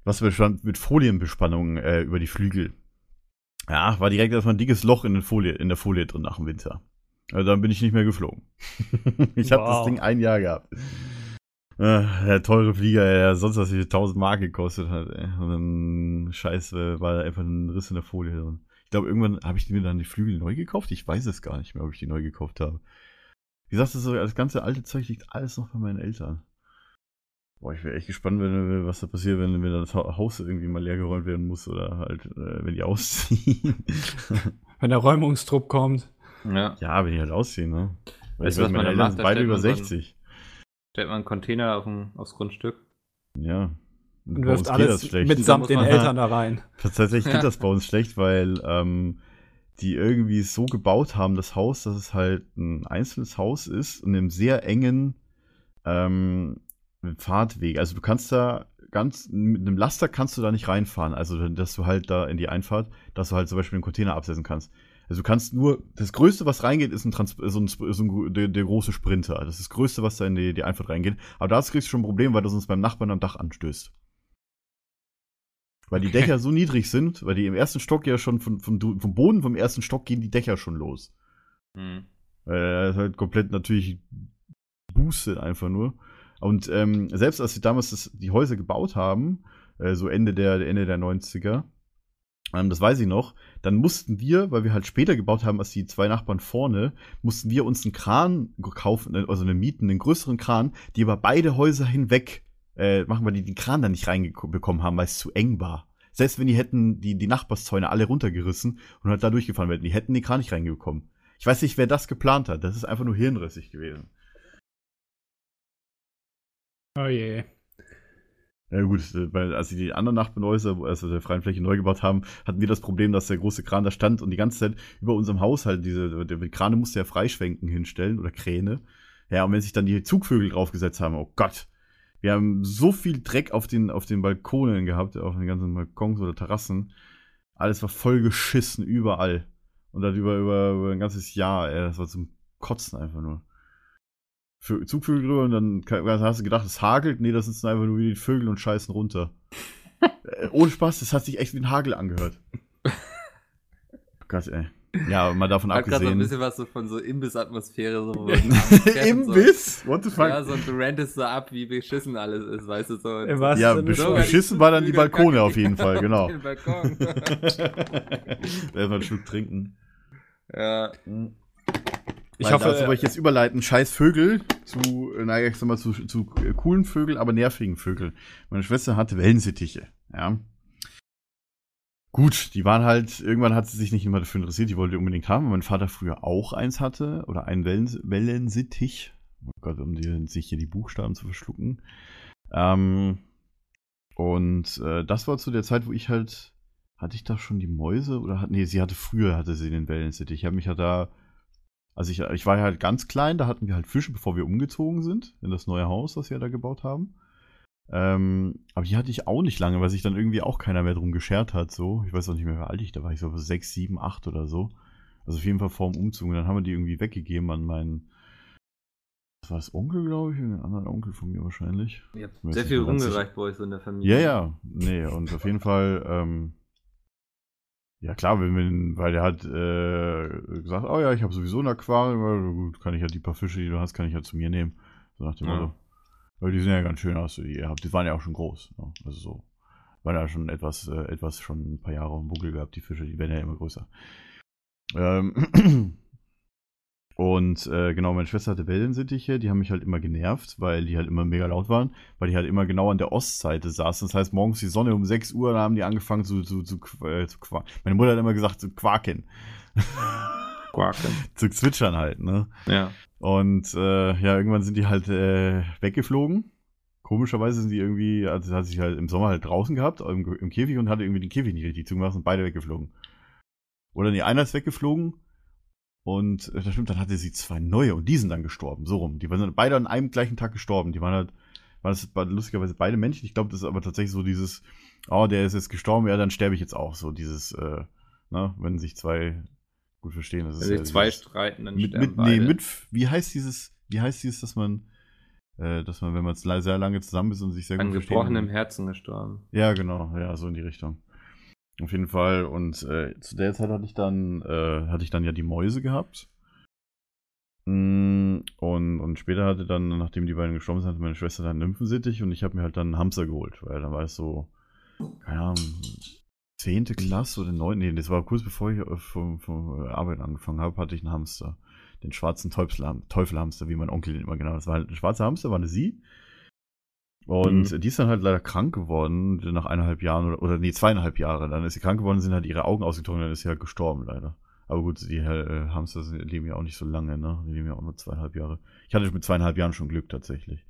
was bestand mit Folienbespannung äh, über die Flügel. Ja, war direkt erstmal ein dickes Loch in, Folie, in der Folie drin nach dem Winter. Also dann bin ich nicht mehr geflogen. ich habe das Wow. Ding ein Jahr gehabt. Äh, der teure Flieger, der sonst was wie 1000 Mark gekostet hat. Ey. Und dann, scheiße, war da einfach ein Riss in der Folie drin. Ich glaube, irgendwann habe ich mir dann die Flügel neu gekauft. Ich weiß es gar nicht mehr, ob ich die neu gekauft habe. Wie gesagt, das, so, das ganze alte Zeug liegt alles noch bei meinen Eltern. Boah, ich wäre echt gespannt, wenn, was da passiert, wenn, wenn das Ha- Haus irgendwie mal leergeräumt werden muss oder halt, äh, wenn die ausziehen. Wenn der Räumungstrupp kommt. Ja. ja, wenn die halt ausziehen, ne? Weil Weißt du, was meine man da Eltern macht? sind beide über man so ein- 60. Stellt man einen Container auf ein, aufs Grundstück. Ja. Und wirft alles mitsamt den man- Eltern da rein. Tatsächlich geht Ja. das bei uns schlecht, weil ähm, die irgendwie so gebaut haben, das Haus, dass es halt ein einzelnes Haus ist und einem sehr engen ähm, Fahrtweg. Also du kannst da ganz, mit einem Laster kannst du da nicht reinfahren. Also dass du halt da in die Einfahrt, dass du halt zum Beispiel einen Container absetzen kannst. Also du kannst nur, das Größte, was reingeht, ist ein, Trans so ein, so ein der, der große Sprinter. Das ist das Größte, was da in die, die Einfahrt reingeht. Aber da kriegst du schon ein Problem, weil du sonst beim Nachbarn am Dach anstößt. Weil die Dächer so niedrig sind, weil die im ersten Stock ja schon vom, Du- vom Boden vom ersten Stock gehen die Dächer schon los. Hm. Weil er ist halt komplett natürlich boostet einfach nur. Und ähm, selbst als sie damals das, die Häuser gebaut haben, äh, so Ende der, Ende der 90er, ähm, das weiß ich noch, dann mussten wir, weil wir halt später gebaut haben als die zwei Nachbarn vorne, mussten wir uns einen Kran kaufen, also einen mieten, einen größeren Kran, die über beide Häuser hinweg äh, machen, weil die den Kran dann nicht reinbekommen haben, weil es zu eng war. Selbst wenn die hätten die, die Nachbarszäune alle runtergerissen und halt da durchgefahren werden, die hätten den Kran nicht reingekommen. Ich weiß nicht, wer das geplant hat. Das ist einfach nur hirnrissig gewesen. Oh je. Ja gut, äh, weil als sie die anderen Nachbarhäuser, also der freien Fläche neu gebaut haben, hatten wir das Problem, dass der große Kran da stand und die ganze Zeit über unserem Haus halt diese, der Krane musste ja freischwenken hinstellen oder Kräne. Ja, und wenn sich dann die Zugvögel draufgesetzt haben, oh Gott. Wir haben so viel Dreck auf den, auf den Balkonen gehabt, auf den ganzen Balkons oder Terrassen. Alles war voll geschissen, überall. Und dann über, über, über ein ganzes Jahr, ey, das war zum Kotzen einfach nur. Vö- Zugvögel drüber und dann hast du gedacht, es hagelt. Nee, das sind einfach nur wie die Vögel und scheißen runter. äh, ohne Spaß, das hat sich echt wie ein Hagel angehört. Gott, ey. Ja, mal davon Hat gerade so ein abgesehen. bisschen was so von so Imbiss-Atmosphäre. So, Imbiss? What the So, fuck? ja, so und du rantest so ab, wie beschissen alles ist, weißt du so. So. Ja, besch So, beschissen war dann die Balkone auf jeden Fall, genau. Den Balkon. Erstmal einen Schluck trinken. ja. Ich Weil hoffe, dazu wollte ich jetzt überleiten, scheiß Vögel zu, naja, ich sag mal, zu, zu coolen Vögeln, aber nervigen Vögeln. Meine Schwester hatte Wellensittiche, ja. Gut, die waren halt, irgendwann hat sie sich nicht immer dafür interessiert, die wollte die unbedingt haben, weil mein Vater früher auch eins hatte, oder einen Wellen, Wellensittich. Oh Gott, um die, sich hier die Buchstaben zu verschlucken. Ähm, und äh, das war zu der Zeit, wo ich halt, hatte ich da schon die Mäuse, oder hat, nee, sie hatte früher, hatte sie den Wellensittich. Ich habe mich ja da also ich, ich war ja halt ganz klein, da hatten wir halt Fische, bevor wir umgezogen sind in das neue Haus, das wir da gebaut haben. Ähm, aber die hatte ich auch nicht lange, weil sich dann irgendwie auch keiner mehr drum geschert hat. So, ich weiß auch nicht mehr, wie alt ich da war. Ich glaube sechs, sieben, acht oder so. Also auf jeden Fall vor dem Umzug. Und dann haben wir die irgendwie weggegeben an meinen, was war das Onkel, glaube ich, einen anderen Onkel von mir wahrscheinlich. Ihr habt Weiß sehr viel rumgereicht bei euch so in der Familie. Ja, ja, nee, und auf jeden Fall, ähm, ja klar, wenn wir, weil der hat äh, gesagt, oh ja, ich habe sowieso ein Aquarium, ja, gut, kann ich halt die paar Fische, die du hast, kann ich halt zu mir nehmen. So nach dem Ja. Motto. Weil die sehen ja ganz schön aus, die ihr habt. Die waren ja auch schon groß. Ja, also so. Waren ja schon etwas, äh, etwas schon ein paar Jahre dem Buckel gehabt, die Fische, die werden ja immer größer. Ähm, und äh, genau, meine Schwester hatte Wellensittiche, die haben mich halt immer genervt, weil die halt immer mega laut waren, weil die halt immer genau an der Ostseite saßen. Das heißt, morgens die Sonne um 6 Uhr, da haben die angefangen zu, zu, zu, äh, zu quaken. Meine Mutter hat immer gesagt, zu quaken. Quaken. zu zwitschern halt, ne? Ja. Und äh, ja, irgendwann sind die halt äh, weggeflogen. Komischerweise sind die irgendwie, also hat sich halt im Sommer halt draußen gehabt, im, im Käfig und hatte irgendwie den Käfig nicht richtig zugemacht und beide weggeflogen. Oder nee, einer ist weggeflogen und äh, das stimmt, dann hatte sie zwei neue und die sind dann gestorben, so rum. Die waren beide an einem gleichen Tag gestorben. Die waren halt, waren das lustigerweise beide Männchen. Ich glaube, das ist aber tatsächlich so dieses, oh, der ist jetzt gestorben, ja, dann sterbe ich jetzt auch. So dieses, äh, ne, wenn sich zwei gut verstehen. Das ist Wenn ja zwei dieses- streiten, dann mit, mit, beide. nee, mit, wie heißt dieses, wie heißt dieses, dass man, äh, dass man, wenn man sehr lange zusammen ist und sich sehr An gut gebrochenem verstehen Herzen gestorben. Ja, genau, ja, so in die Richtung. Auf jeden Fall. Und äh, zu der Zeit hatte ich dann, äh, hatte ich dann ja die Mäuse gehabt. Mm, Und, und später hatte dann, nachdem die beiden gestorben sind, hatte meine Schwester dann Nymphensittich und ich habe mir halt dann einen Hamster geholt, weil dann war es so, keine Ahnung, zehnte Klasse oder neun, nee, das war kurz bevor ich äh, vom, vom Arbeit angefangen habe, hatte ich einen Hamster. Den schwarzen Teufel- Teufelhamster, wie mein Onkel den immer genannt hat. Das war halt ein schwarzer Hamster, war eine Sie. Und die ist dann halt leider krank geworden, nach eineinhalb Jahren oder, oder nee, zweieinhalb Jahre. Dann ist sie krank geworden, sind halt ihre Augen ausgetrocknet, dann ist sie halt gestorben, leider. Aber gut, die äh, Hamster leben ja auch nicht so lange, ne? Die leben ja auch nur zweieinhalb Jahre. Ich hatte mit zweieinhalb Jahren schon Glück tatsächlich.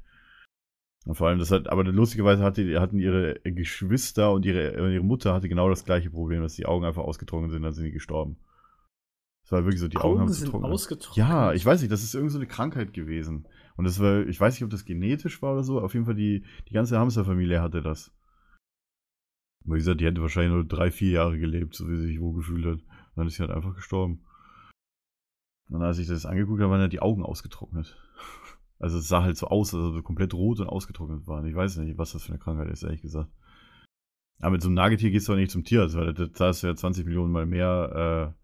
Und vor allem, das hat, aber lustigerweise hatte, hatten ihre Geschwister und ihre, ihre Mutter hatte genau das gleiche Problem, dass die Augen einfach ausgetrocknet sind, dann sind die gestorben. Das war wirklich so, die Augen, haben sind getrocknet. ausgetrocknet. Ja, ich weiß nicht, das ist irgend so eine Krankheit gewesen. Und das war, ich weiß nicht, ob das genetisch war oder so, auf jeden Fall die, die ganze Hamsterfamilie hatte das. Aber wie gesagt, die hätte wahrscheinlich nur drei, vier Jahre gelebt, so wie sie sich wohl gefühlt hat. Dann ist sie halt einfach gestorben. Und als ich das angeguckt habe, waren halt die Augen ausgetrocknet. Also es sah halt so aus, als ob sie komplett rot und ausgetrocknet waren. Ich weiß nicht, was das für eine Krankheit ist, ehrlich gesagt. Aber mit so einem Nagetier gehst du auch nicht zum Tierarzt, weil da da ist ja 20 Millionen mal mehr.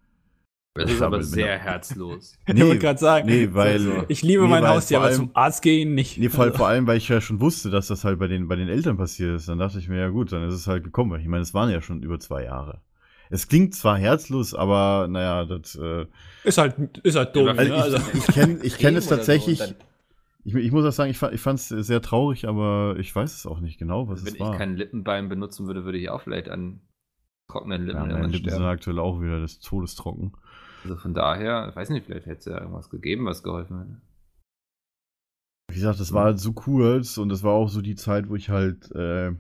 Das ist aber sehr herzlos. Äh, ich wollte gerade sagen, nee, weil. Also, ich liebe Nee, mein Haustier, aber zum Arzt gehen nicht. Nee, vor, vor allem, weil ich ja schon wusste, dass das halt bei den, bei den Eltern passiert ist. Dann dachte ich mir, ja gut, dann ist es halt gekommen. Ich meine, es waren ja schon über zwei Jahre. Es klingt zwar herzlos, aber naja, das. Äh, Ist halt, ist halt dumm. Also ne? also, ich, ich kenne ich kenn es so tatsächlich. dann- ich, ich muss auch sagen, ich, ich fand es sehr traurig, aber ich weiß es auch nicht genau, was Wenn es ich war. kein Lippenbein benutzen würde, würde ich auch vielleicht an trockenen Lippen ja, meine Lippen sind sterben. aktuell auch wieder des Todes trocken. Also von daher, ich weiß nicht, vielleicht hätte es ja irgendwas gegeben, was geholfen hätte. Wie gesagt, das war halt so kurz und das war auch so die Zeit, wo ich halt äh,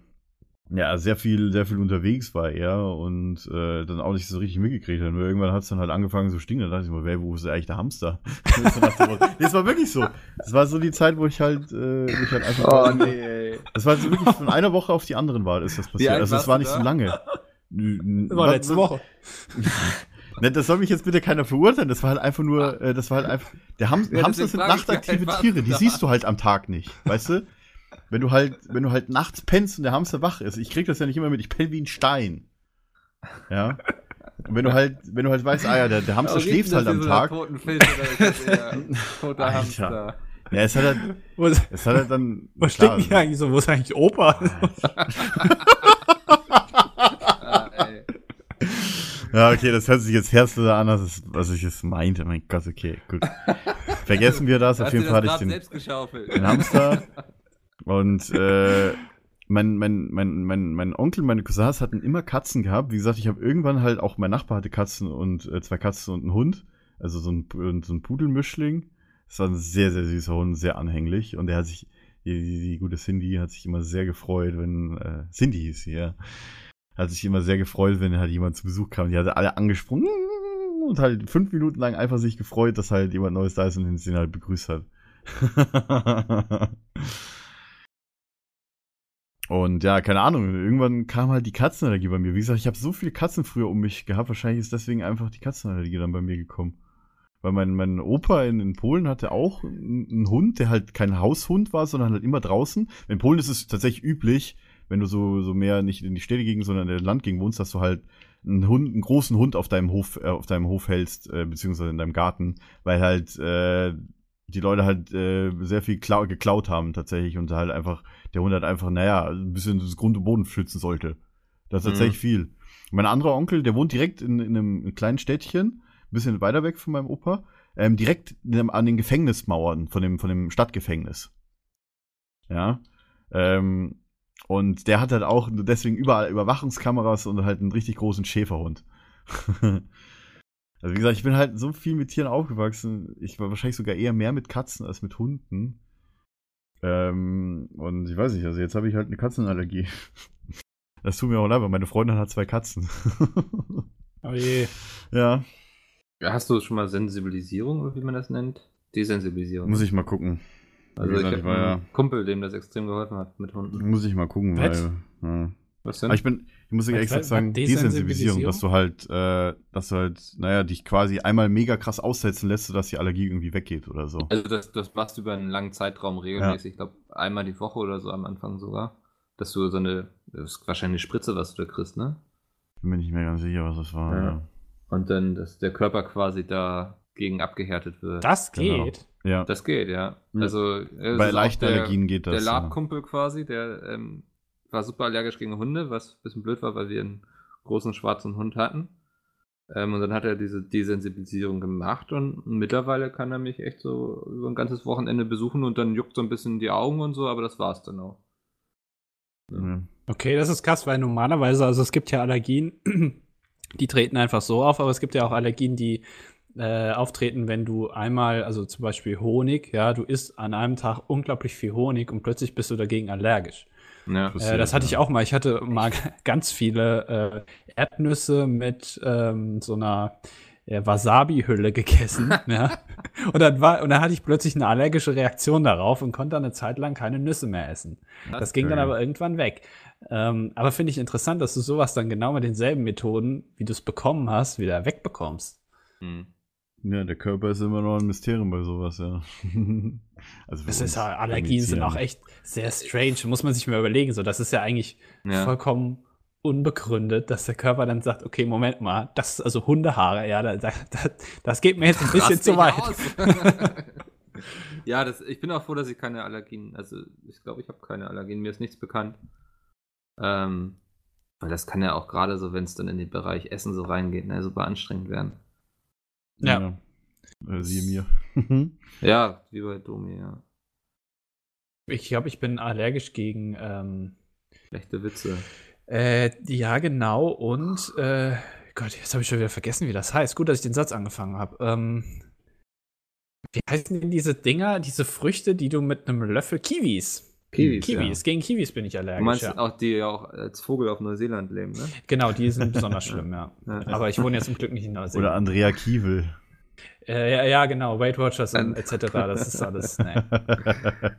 ja sehr viel, sehr viel unterwegs war eher und äh, dann auch nicht so richtig mitgekriegt habe. Nur irgendwann hat es dann halt angefangen zu stinken. Dann dachte ich mir, wer, wo ist eigentlich der Hamster? Nee, es war wirklich so. Das war so die Zeit, wo ich halt, äh, ich halt einfach. Oh, ey. Das war so wirklich von einer Woche auf die anderen war, ist das passiert. Also es war nicht da? so lange. Das war letzte Woche. Ne, das soll mich jetzt bitte keiner verurteilen. Das war halt einfach nur, äh, das war halt einfach. Der Ham Ja, Hamster sind nachtaktive Tiere, die siehst du halt am Tag nicht, weißt du? Wenn du halt, wenn du halt nachts pennst und der Hamster wach ist, ich krieg das ja nicht immer mit, ich penne wie ein Stein. Ja. Und wenn du halt, wenn du halt weißt, ah ja, der, der Hamster schläft halt am Tag. Fisch toter Alter. Hamster? Ja, es hat halt, Wo, es hat halt dann. wo klar, stecken die eigentlich so? Wo ist eigentlich Opa? Ah, ey. Ja, okay, das hört sich jetzt herzlicher an, als es- was ich es meinte. Mein Gott, okay, gut. Vergessen wir das. Auf jeden Fall hatte ich den, den Hamster. Und äh, mein, mein, mein, mein, mein Onkel, meine Cousins hatten immer Katzen gehabt. Wie gesagt, ich habe irgendwann halt auch, mein Nachbar hatte Katzen und äh, zwei Katzen und einen Hund. Also so ein, so ein Pudelmischling. Das war ein sehr, sehr süßer Hund, sehr anhänglich. Und der hat sich, die, die, die gute Cindy hat sich immer sehr gefreut, wenn, äh, Cindy hieß sie, ja. Hat sich immer sehr gefreut, wenn halt jemand zu Besuch kam. Die hatte alle angesprungen und halt fünf Minuten lang einfach sich gefreut, dass halt jemand Neues da ist und ihn halt begrüßt hat. Und ja, keine Ahnung, irgendwann kam halt die Katzenallergie bei mir. Wie gesagt, ich habe so viele Katzen früher um mich gehabt, wahrscheinlich ist deswegen einfach die Katzenallergie dann bei mir gekommen. Weil mein, mein Opa in, in Polen hatte auch einen Hund, der halt kein Haushund war, sondern halt immer draußen. In Polen ist es tatsächlich üblich, wenn du so, so mehr nicht in die Städte gegen, sondern in der Landgegend wohnst, dass du halt einen Hund, einen großen Hund auf deinem Hof, äh, auf deinem Hof hältst, äh, beziehungsweise in deinem Garten, weil halt äh, die Leute halt äh, sehr viel klau geklaut haben tatsächlich und halt einfach, der Hund halt einfach, naja, ein bisschen das Grund und Boden schützen sollte. Das ist Mhm. tatsächlich viel. Mein anderer Onkel, der wohnt direkt in, in einem kleinen Städtchen, ein bisschen weiter weg von meinem Opa, ähm, direkt an den Gefängnismauern von dem, von dem Stadtgefängnis. Ja. Ähm, und der hat halt auch deswegen überall Überwachungskameras und halt einen richtig großen Schäferhund. also wie gesagt, ich bin halt so viel mit Tieren aufgewachsen. Ich war wahrscheinlich sogar eher mehr mit Katzen als mit Hunden. Ähm, und ich weiß nicht, also jetzt habe ich halt eine Katzenallergie. Das tut mir auch leid, weil meine Freundin hat zwei Katzen. Oh je. ja, Hast du schon mal Sensibilisierung, oder wie man das nennt? Desensibilisierung. muss ich mal gucken. also ich habe ich war einen Kumpel, dem das extrem geholfen hat mit Hunden. Muss ich mal gucken, Was? weil. Ja. Was denn? Aber ich bin, ich muss dir extra sagen, Desensibilisierung? Desensibilisierung, dass du halt, äh, dass du halt, naja, dich quasi einmal mega krass aussetzen lässt, sodass die Allergie irgendwie weggeht oder so. Also das, das machst du über einen langen Zeitraum regelmäßig. Ich glaube, einmal die Woche oder so am Anfang sogar. Dass du so eine, das ist wahrscheinlich eine Spritze, was du da kriegst, ne? Bin mir nicht mehr ganz sicher, was das war. Ja. Ja. Und dann, dass der Körper quasi dagegen abgehärtet wird. Das Genau. geht. ja. Das geht, ja. Ja. Also, Bei leichten Allergien geht das. Der ja. Labkumpel quasi, der ähm, war super allergisch gegen Hunde, was ein bisschen blöd war, weil wir einen großen schwarzen Hund hatten. Ähm, und dann hat er diese Desensibilisierung gemacht und mittlerweile kann er mich echt so über ein ganzes Wochenende besuchen und dann juckt so ein bisschen die Augen und so, aber das war's dann auch. Ja. Okay, das ist krass, weil normalerweise, also es gibt ja Allergien, die treten einfach so auf, aber es gibt ja auch Allergien, die äh, auftreten, wenn du einmal, also zum Beispiel Honig, ja, du isst an einem Tag unglaublich viel Honig und plötzlich bist du dagegen allergisch. Ja. Passiert, Äh, das hatte ich auch mal. Ich hatte mal ganz viele äh, Erdnüsse mit ähm, so einer äh, Wasabi-Hülle gegessen. ja. Und dann war, und dann hatte ich plötzlich eine allergische Reaktion darauf und konnte dann eine Zeit lang keine Nüsse mehr essen. Das ging dann aber irgendwann weg. Ähm, aber finde ich interessant, dass du sowas dann genau mit denselben Methoden, wie du es bekommen hast, wieder wegbekommst. Hm. ja, der Körper ist immer noch ein Mysterium bei sowas, ja. also Das ist ja, Allergien sind auch echt sehr strange. Muss man sich mal überlegen. So, das ist ja eigentlich Ja. vollkommen unbegründet, dass der Körper dann sagt, okay, Moment mal, das also Hundehaare, ja, da, da, da, das geht mir jetzt ein bisschen zu weit. ja, das, ich bin auch froh, dass ich keine Allergien, also ich glaube, ich habe keine Allergien, mir ist nichts bekannt. Ähm, weil das kann ja auch gerade so, wenn es dann in den Bereich Essen so reingeht, ne, super anstrengend werden. Ja. ja. Äh, siehe mir. Ja, wie bei Domi, ja. Ich glaube, ich bin allergisch gegen ähm, Schlechte Witze. äh, ja, genau, und äh, Gott, jetzt habe ich schon wieder vergessen, wie das heißt. Gut, dass ich den Satz angefangen habe. Ähm, wie heißen denn diese Dinger, diese Früchte, die du mit einem Löffel Kiwis? Kiwis. Kiwis, gegen Kiwis bin ich Ja. allergisch. Du meinst ja. auch, die ja auch als Vogel auf Neuseeland leben, ne? Genau, die sind besonders schlimm, ja. Ja. Aber ich wohne jetzt zum Glück nicht in Neuseeland. Oder Andrea Kiewel. Äh, ja, ja, genau, Weight Watchers und etc. Das ist alles, ne.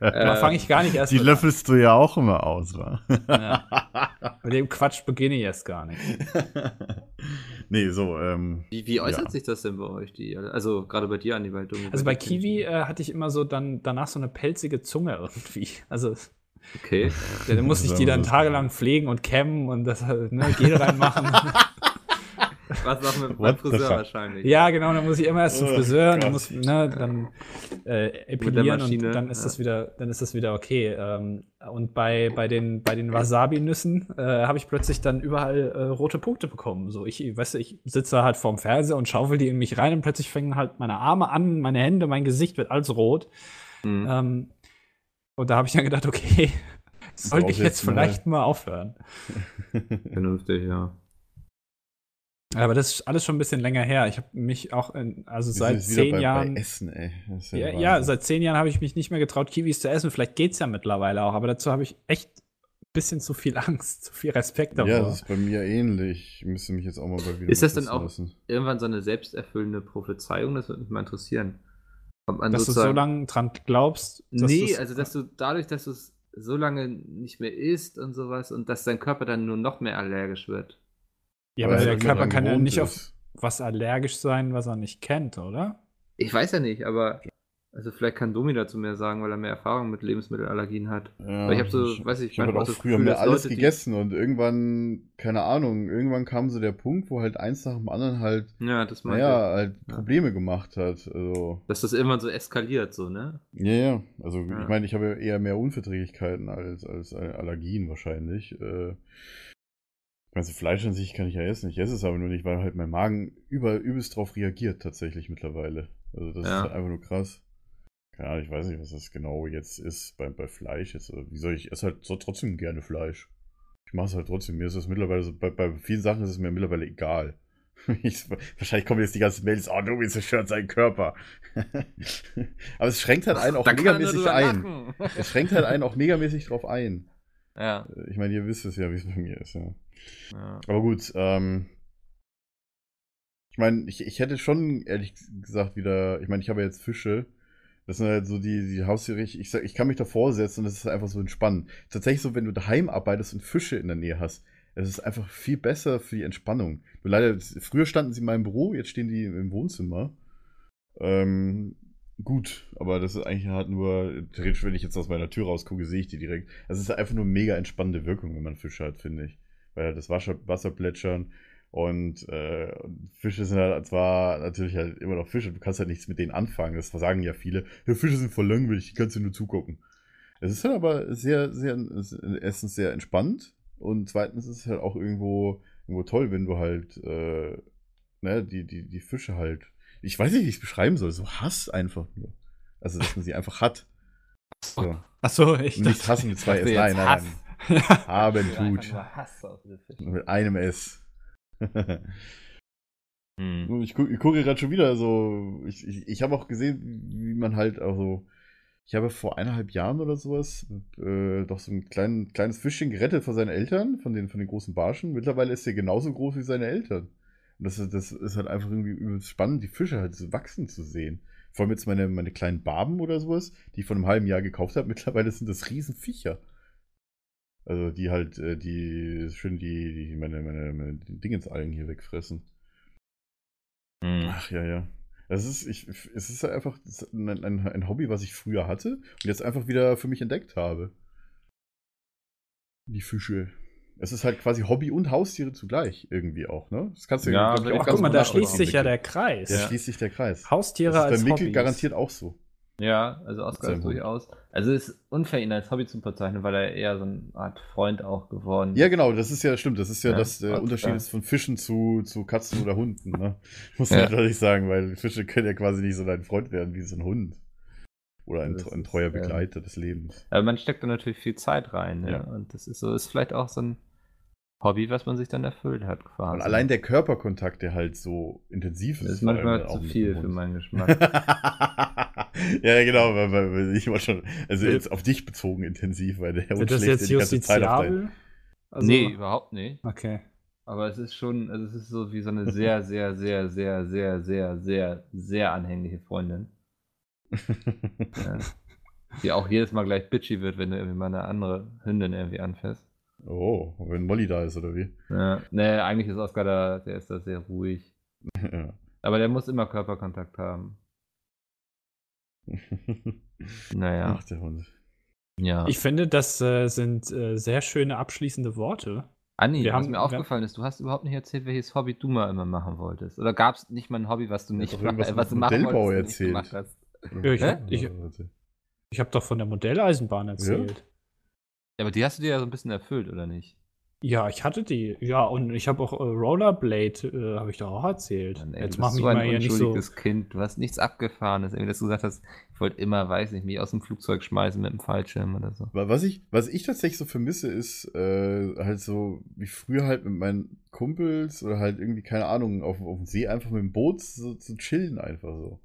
Äh, Da fange ich gar nicht erst Die löffelst du ja auch immer aus, wa? an. Ja. Mit dem Quatsch beginne ich erst gar nicht. nee, so, ähm. Wie, wie äußert Ja. sich das denn bei euch? Die, also gerade bei dir, Domi. Also bei Kiwi äh, hatte ich immer so dann danach so eine pelzige Zunge irgendwie. Also Okay. dann musste ich die dann tagelang pflegen und kämmen und das äh, ne, Gel reinmachen. Was auch mit the Friseur wahrscheinlich. ja, genau, dann muss ich immer erst zum Oh Friseur und dann muss ne, dann äh, epilieren und dann ist ja. das wieder, dann ist das wieder okay. Ähm, und bei, bei den, bei den Wasabi-Nüssen äh, habe ich plötzlich dann überall äh, rote Punkte bekommen. So, ich, weißt du, ich sitze halt vorm Fernseher und schaufel die in mich rein und plötzlich fangen halt meine Arme an, meine Hände, mein Gesicht wird alles rot. Hm. Ähm, und da habe ich dann gedacht, okay, sollte ich jetzt jetzt mal- vielleicht mal aufhören. Vernünftig, ja. Aber das ist alles schon ein bisschen länger her. Ich habe mich auch, in, also wir seit zehn bei, Jahren, Bei Essen, ey. Ja, ja, Wahnsinn. seit zehn Jahren habe ich mich nicht mehr getraut, Kiwis zu essen. Vielleicht geht's ja mittlerweile auch, aber dazu habe ich echt ein bisschen zu viel Angst, zu viel Respekt davor. Ja, das ist bei mir ähnlich. Ich müsste mich jetzt auch mal bei wieder Ist das denn auch- lassen. Irgendwann so eine selbsterfüllende Prophezeiung, das würde mich mal interessieren. Ob man dass du so lange dran glaubst. dass Nee, also dass du dadurch, dass du es so lange nicht mehr isst und sowas und dass dein Körper dann nur noch mehr allergisch wird. Ja, Weil aber er der Körper kann ja nicht auf ist. was allergisch sein, was er nicht kennt, oder? Ich weiß ja nicht, aber also vielleicht kann Domi dazu mehr sagen, weil er mehr Erfahrung mit Lebensmittelallergien hat. Ja, Weil ich hab so, weiß ich, ich habe halt auch früher Gefühl, mehr alles Leute, gegessen und irgendwann, keine Ahnung, irgendwann kam so der Punkt, wo halt eins nach dem anderen halt, Ja, das naja, halt Ja. Probleme gemacht hat. Also, ich. Dass das irgendwann so eskaliert, so, ne? ja, ja. Also, Ja. ich meine, ich habe ja eher mehr Unverträglichkeiten als, als Allergien wahrscheinlich. Äh, also Fleisch an sich kann ich ja essen. Ich esse es aber nur nicht, weil halt mein Magen über, übelst drauf reagiert tatsächlich mittlerweile. Also das Ja. ist halt einfach nur krass. Keine Ahnung, ich weiß nicht, was das genau jetzt ist bei, bei Fleisch. Jetzt, Also, wie soll ich, ich esse halt so trotzdem gerne Fleisch. Ich mache es halt trotzdem. Mir ist das mittlerweile so, bei, bei vielen Sachen ist es mir mittlerweile egal. Ich, wahrscheinlich kommen jetzt die ganzen Mails, oh, Domi zerstört seinen Körper. aber es schränkt halt einen auch Da megamäßig ein. Es schränkt halt einen auch megamäßig drauf ein. Ja. Ich meine, ihr wisst es ja, wie es bei mir ist, ja. ja. Aber gut, ähm. Ich meine, ich, ich hätte schon, ehrlich gesagt, wieder. Ich meine, ich habe ja jetzt Fische. Das sind halt so die, die Haustiere. Ich, ich, sag, ich kann mich davor setzen und das ist einfach so entspannend. Tatsächlich so, wenn du daheim arbeitest und Fische in der Nähe hast, es ist einfach viel besser für die Entspannung. Nur leider, früher standen sie in meinem Büro, jetzt stehen die im Wohnzimmer. Ähm, gut, aber das ist eigentlich halt nur, theoretisch, wenn ich jetzt aus meiner Tür rausgucke, sehe ich die direkt. Also es ist einfach nur mega entspannende Wirkung, wenn man Fische hat, finde ich. weil halt das Wasser, Wasser plätschern. Und äh, Fische sind halt zwar natürlich halt immer noch Fische, du kannst halt nichts mit denen anfangen. Das sagen ja viele. Ja, Fische sind voll langweilig, die kannst du nur zugucken. Es ist halt aber sehr, sehr, erstens sehr entspannt und zweitens ist es halt auch irgendwo, irgendwo toll, wenn du halt, äh, ne, die, die, die Fische halt, ich weiß nicht, wie ich es beschreiben soll, so Hass einfach nur. Also, dass man sie einfach hat. So. Ach so, ich Nicht dachte- hassen mit zwei S, nein, nein, nein. Haben tut. Mit einem S. Hm. Ich, gu ich gucke gerade schon wieder so. Ich, ich, ich habe auch gesehen, wie man halt also. Ich habe vor eineinhalb Jahren oder sowas äh, doch so ein klein, kleines Fischchen gerettet von seinen Eltern, von den, von den großen Barschen. Mittlerweile ist er genauso groß wie seine Eltern. Und das, ist- das ist halt einfach irgendwie spannend, die Fische halt so wachsen zu sehen. Vor allem jetzt meine, meine kleinen Barben oder sowas, die ich vor einem halben Jahr gekauft habe. Mittlerweile sind das Riesenviecher. Also die halt, äh, die schön die, die meine, meine, meine Dingensalgen hier wegfressen. Hm. Ach ja, ja. Es ist, ich, es ist halt einfach ein, ein, ein Hobby, was ich früher hatte und jetzt einfach wieder für mich entdeckt habe. Die Fische. Es ist halt quasi Hobby und Haustiere zugleich irgendwie auch, ne? Das kannst du Ja, glaub ich auch guck mal, da schließt sich ja der Kreis. Da Ja. schließt sich der Kreis. Haustiere das ist als bei Mikkel Hobbys. garantiert auch so. Ja, also Oscar ist durchaus. Also es ist unfair, ihn als Hobby zu bezeichnen, weil er eher so eine Art Freund auch geworden Ja, genau, das ist ja stimmt. Das ist ja, Ja, das der Oscar. Unterschied ist von Fischen zu, zu Katzen oder Hunden, ne? Muss Ja. man ja deutlich sagen, weil Fische können ja quasi nicht so dein Freund werden wie so ein Hund. Oder ein, ein ist, treuer ähm, Begleiter des Lebens. Aber man steckt da natürlich viel Zeit rein, ne? Ja. Und das ist so, ist vielleicht auch so ein Hobby, was man sich dann erfüllt hat, quasi. Und allein der Körperkontakt, der halt so intensiv ist. das ist manchmal auch zu viel für meinen Geschmack. ja, genau, weil, weil, weil ich war schon, also jetzt auf dich bezogen intensiv, weil der Hund Wird das jetzt die ganze Zeit auf dein. Also, nee, überhaupt nicht. Okay. Aber es ist schon, also es ist so wie so eine sehr, sehr, sehr, sehr, sehr, sehr, sehr, sehr anhängliche Freundin. Ja. Die auch jedes Mal gleich bitchy wird, wenn du irgendwie mal eine andere Hündin irgendwie anfährst. Oh, wenn Molly da ist, oder wie? Ja. Nee, eigentlich ist Oscar da, der ist da sehr ruhig. ja. Aber der muss immer Körperkontakt haben. Naja, Ach, der Hund. ja. Ich finde, das äh, sind äh, sehr schöne abschließende Worte. Anni, wir was haben- mir aufgefallen ist, du hast überhaupt nicht erzählt, welches Hobby du mal immer machen wolltest. Oder gab es nicht mal ein Hobby, was du nicht irgendwas äh, was du machen Modellbau wolltest, erzählt. gemacht hast? Ja, ich- ich- Ich habe doch von der Modelleisenbahn erzählt. Ja, aber die hast du dir ja so ein bisschen erfüllt, oder nicht? Ja, ich hatte die. Ja, und ich habe auch äh, Rollerblade, äh, habe ich doch auch erzählt. Mann, ey, Jetzt du mach mich so ein mal hier nicht so. Kind. Du hast nichts abgefahrenes. Irgendwie, dass du gesagt hast, ich wollte immer, weiß nicht, mich aus dem Flugzeug schmeißen mit dem Fallschirm oder so. Wa- Was ich, was ich tatsächlich so vermisse, ist äh, halt so wie früher halt mit meinen Kumpels oder halt irgendwie, keine Ahnung, auf, auf dem See einfach mit dem Boot so, zu chillen einfach so.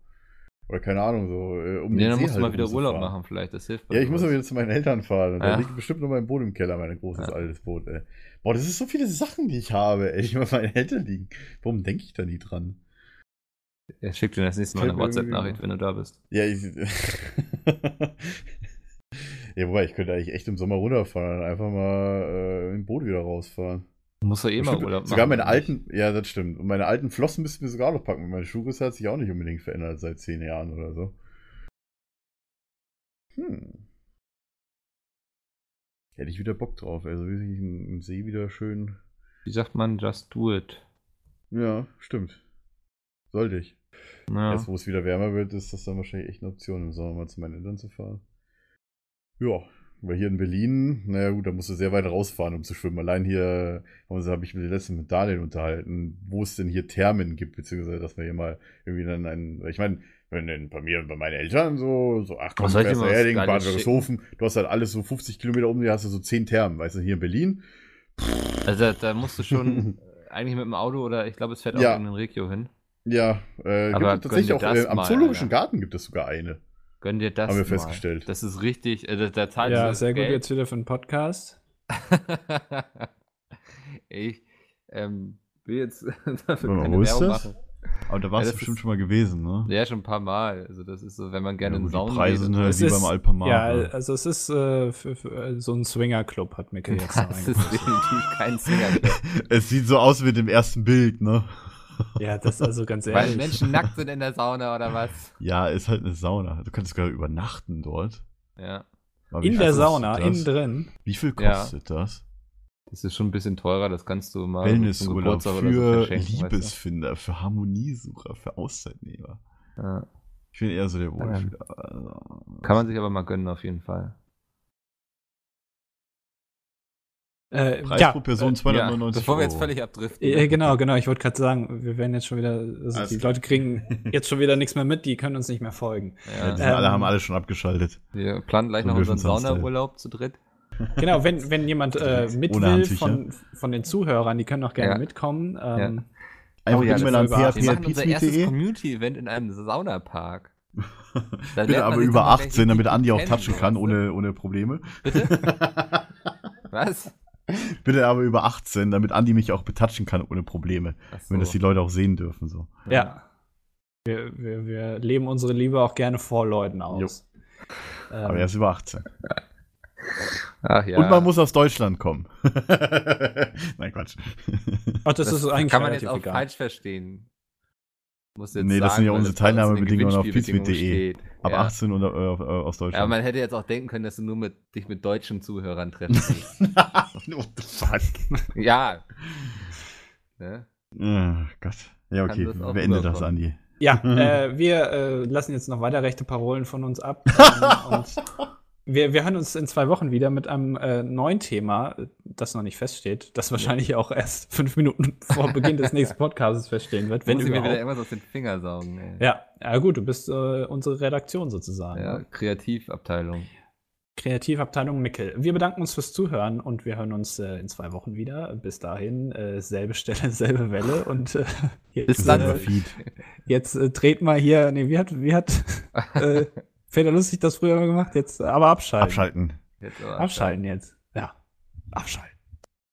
Oder keine Ahnung, so äh, um Nee, den dann See musst du halt mal wieder Urlaub rumzufahren. machen, vielleicht. Das hilft Ja, ich muss mal wieder zu meinen Eltern fahren. Da Ja. liegt bestimmt noch mein Boot im Keller, mein großes Ja. altes Boot, ey. Boah, das ist so viele Sachen, die ich habe, ey, die bei meinen Eltern liegen. Warum denke ich da nie dran? Er schickt dir das nächste Mal eine WhatsApp-Nachricht, wenn du da bist. Ja, ich. ja, wobei, ich könnte eigentlich echt im Sommer runterfahren und einfach mal äh, im Boot wieder rausfahren. Musst doch eh mal Urlaub sogar meine alten, ja, das stimmt. Und meine alten Flossen müssten wir sogar noch packen. Meine Schuhgröße hat sich auch nicht unbedingt verändert seit zehn Jahren oder so. Hm. Hätte ich wieder Bock drauf. Also wirklich im, im See wieder schön. Wie sagt man, just do it. Ja, stimmt. Sollte ich. Ja. Jetzt, wo es wieder wärmer wird, ist das dann wahrscheinlich echt eine Option, im Sommer mal zu meinen Eltern zu fahren. Ja, weil hier in Berlin, naja gut, da musst du sehr weit rausfahren, um zu schwimmen. Allein hier also habe ich mich letztens mit Daniel unterhalten, wo es denn hier Thermen gibt, beziehungsweise dass wir hier mal irgendwie dann einen, ich meine, wenn denn bei mir und bei meinen Eltern so, so ach komm, Was du soll ich fährst dir nach mal was Erding, Bad Wörishofen, du hast halt alles so 50 Kilometer um dir, hast du so 10 Thermen, weißt du, hier in Berlin. Also da, da musst du schon eigentlich mit dem Auto oder ich glaube, es fährt auch Ja. in den Regio hin. Ja, äh, tatsächlich auch, äh, am Zoologischen. Garten gibt es sogar eine. Gönn dir das Haben wir mal. festgestellt. Das ist richtig, äh, da, da zahlst Ja, sehr gut Geld. jetzt wieder für einen Podcast. ich ähm, will jetzt dafür mal, keine wo ist Werbung das? machen. Aber da warst du bestimmt schon mal gewesen, ne? Ja, schon ein paar Mal. Also das ist so, wenn man gerne Ja, in gut, Saunen Preise sind halt Es wie ist- beim Alpamar. Ja, ne? also es ist äh, für, für, äh, so ein Swingerclub, hat Mikkel jetzt Das ist sagen. definitiv kein Swingerclub. Es sieht so aus wie mit dem ersten Bild, ne? Ja, das ist also ganz Weil ehrlich. Menschen nackt sind in der Sauna oder was? Ja, ist halt eine Sauna. Du könntest sogar übernachten dort. Ja. Aber in der Sauna, das? innen drin. Wie viel Ja. kostet das? Das ist schon ein bisschen teurer, das kannst du mal Wellnessurlaub Geburtstag oder so für verschenken, weißt Liebesfinder, für Harmoniesucher, für Auszeitnehmer. du? Ja. Ich bin eher so der Ja. Wohlfühler. Also, Kann man sich aber mal gönnen, auf jeden Fall. Äh, Preis ja, pro Person Ja, 299 bevor wir jetzt völlig abdriften. Äh, genau, genau. Ich wollte gerade sagen, wir werden jetzt schon wieder, also Alles die klar. Leute kriegen jetzt schon wieder nichts mehr mit, die können uns nicht mehr folgen. Ja, die Ja. sind alle Ähm, haben alle schon abgeschaltet. Wir planen gleich So noch unseren. Saunaurlaub zu dritt. Genau, wenn, wenn jemand äh, mit Ohne will von, von den Zuhörern, die können auch gerne Ja. mitkommen. Ähm, Einfach Oh ja, das an ist über- Wir machen unser erstes php.de. Community-Event in einem Saunapark. Da Bitte aber über dann mal 18, damit Andi auch touchen so, kann, ohne, ohne Probleme. Bitte? Was? Bitte aber über 18, damit Andi mich auch betatschen kann, ohne Probleme. So. Wenn das die Leute auch sehen dürfen. So. ja. Wir, wir, wir leben unsere Liebe auch gerne vor Leuten aus. Ähm, Aber er ist über 18. Ach ja. Und man muss aus Deutschland kommen. Nein, Quatsch. ach, das, das ist eigentlich kann man jetzt auch egal. falsch verstehen. Muss jetzt Nee, das sind ja unsere Teilnahmebedingungen auf steht. Ab ja. 18 und äh, äh, aus Ja, Deutschland. man hätte jetzt auch denken können, dass du nur mit, dich mit deutschen Zuhörern treffen willst. What the fuck? ja. Ne? Oh Gott. Ja, okay. Beende das. Andi. Ja, äh, wir äh, lassen jetzt noch weiter rechte Parolen von uns ab. ähm, und wir, wir hören uns in zwei Wochen wieder mit einem äh, neuen Thema, das noch nicht feststeht, das wahrscheinlich auch erst fünf Minuten vor Beginn des nächsten Podcasts feststehen wird, wenn Muss ich mir wieder irgendwas aus den Fingern saugen. Ey. Ja, ja gut, du bist äh, unsere Redaktion sozusagen. Ja, ne? Kreativabteilung. Kreativabteilung Mickel. Wir bedanken uns fürs Zuhören und wir hören uns äh, in zwei Wochen wieder. Bis dahin, äh, selbe Stelle, selbe Welle und äh, jetzt, Bis dann. Äh, Feed. jetzt äh, dreht mal hier, nee, wie hat, wie hat Feder Lustig das früher mal gemacht? Jetzt aber abschalten. Abschalten. Jetzt aber Abschalten jetzt. Ja. Abschalten.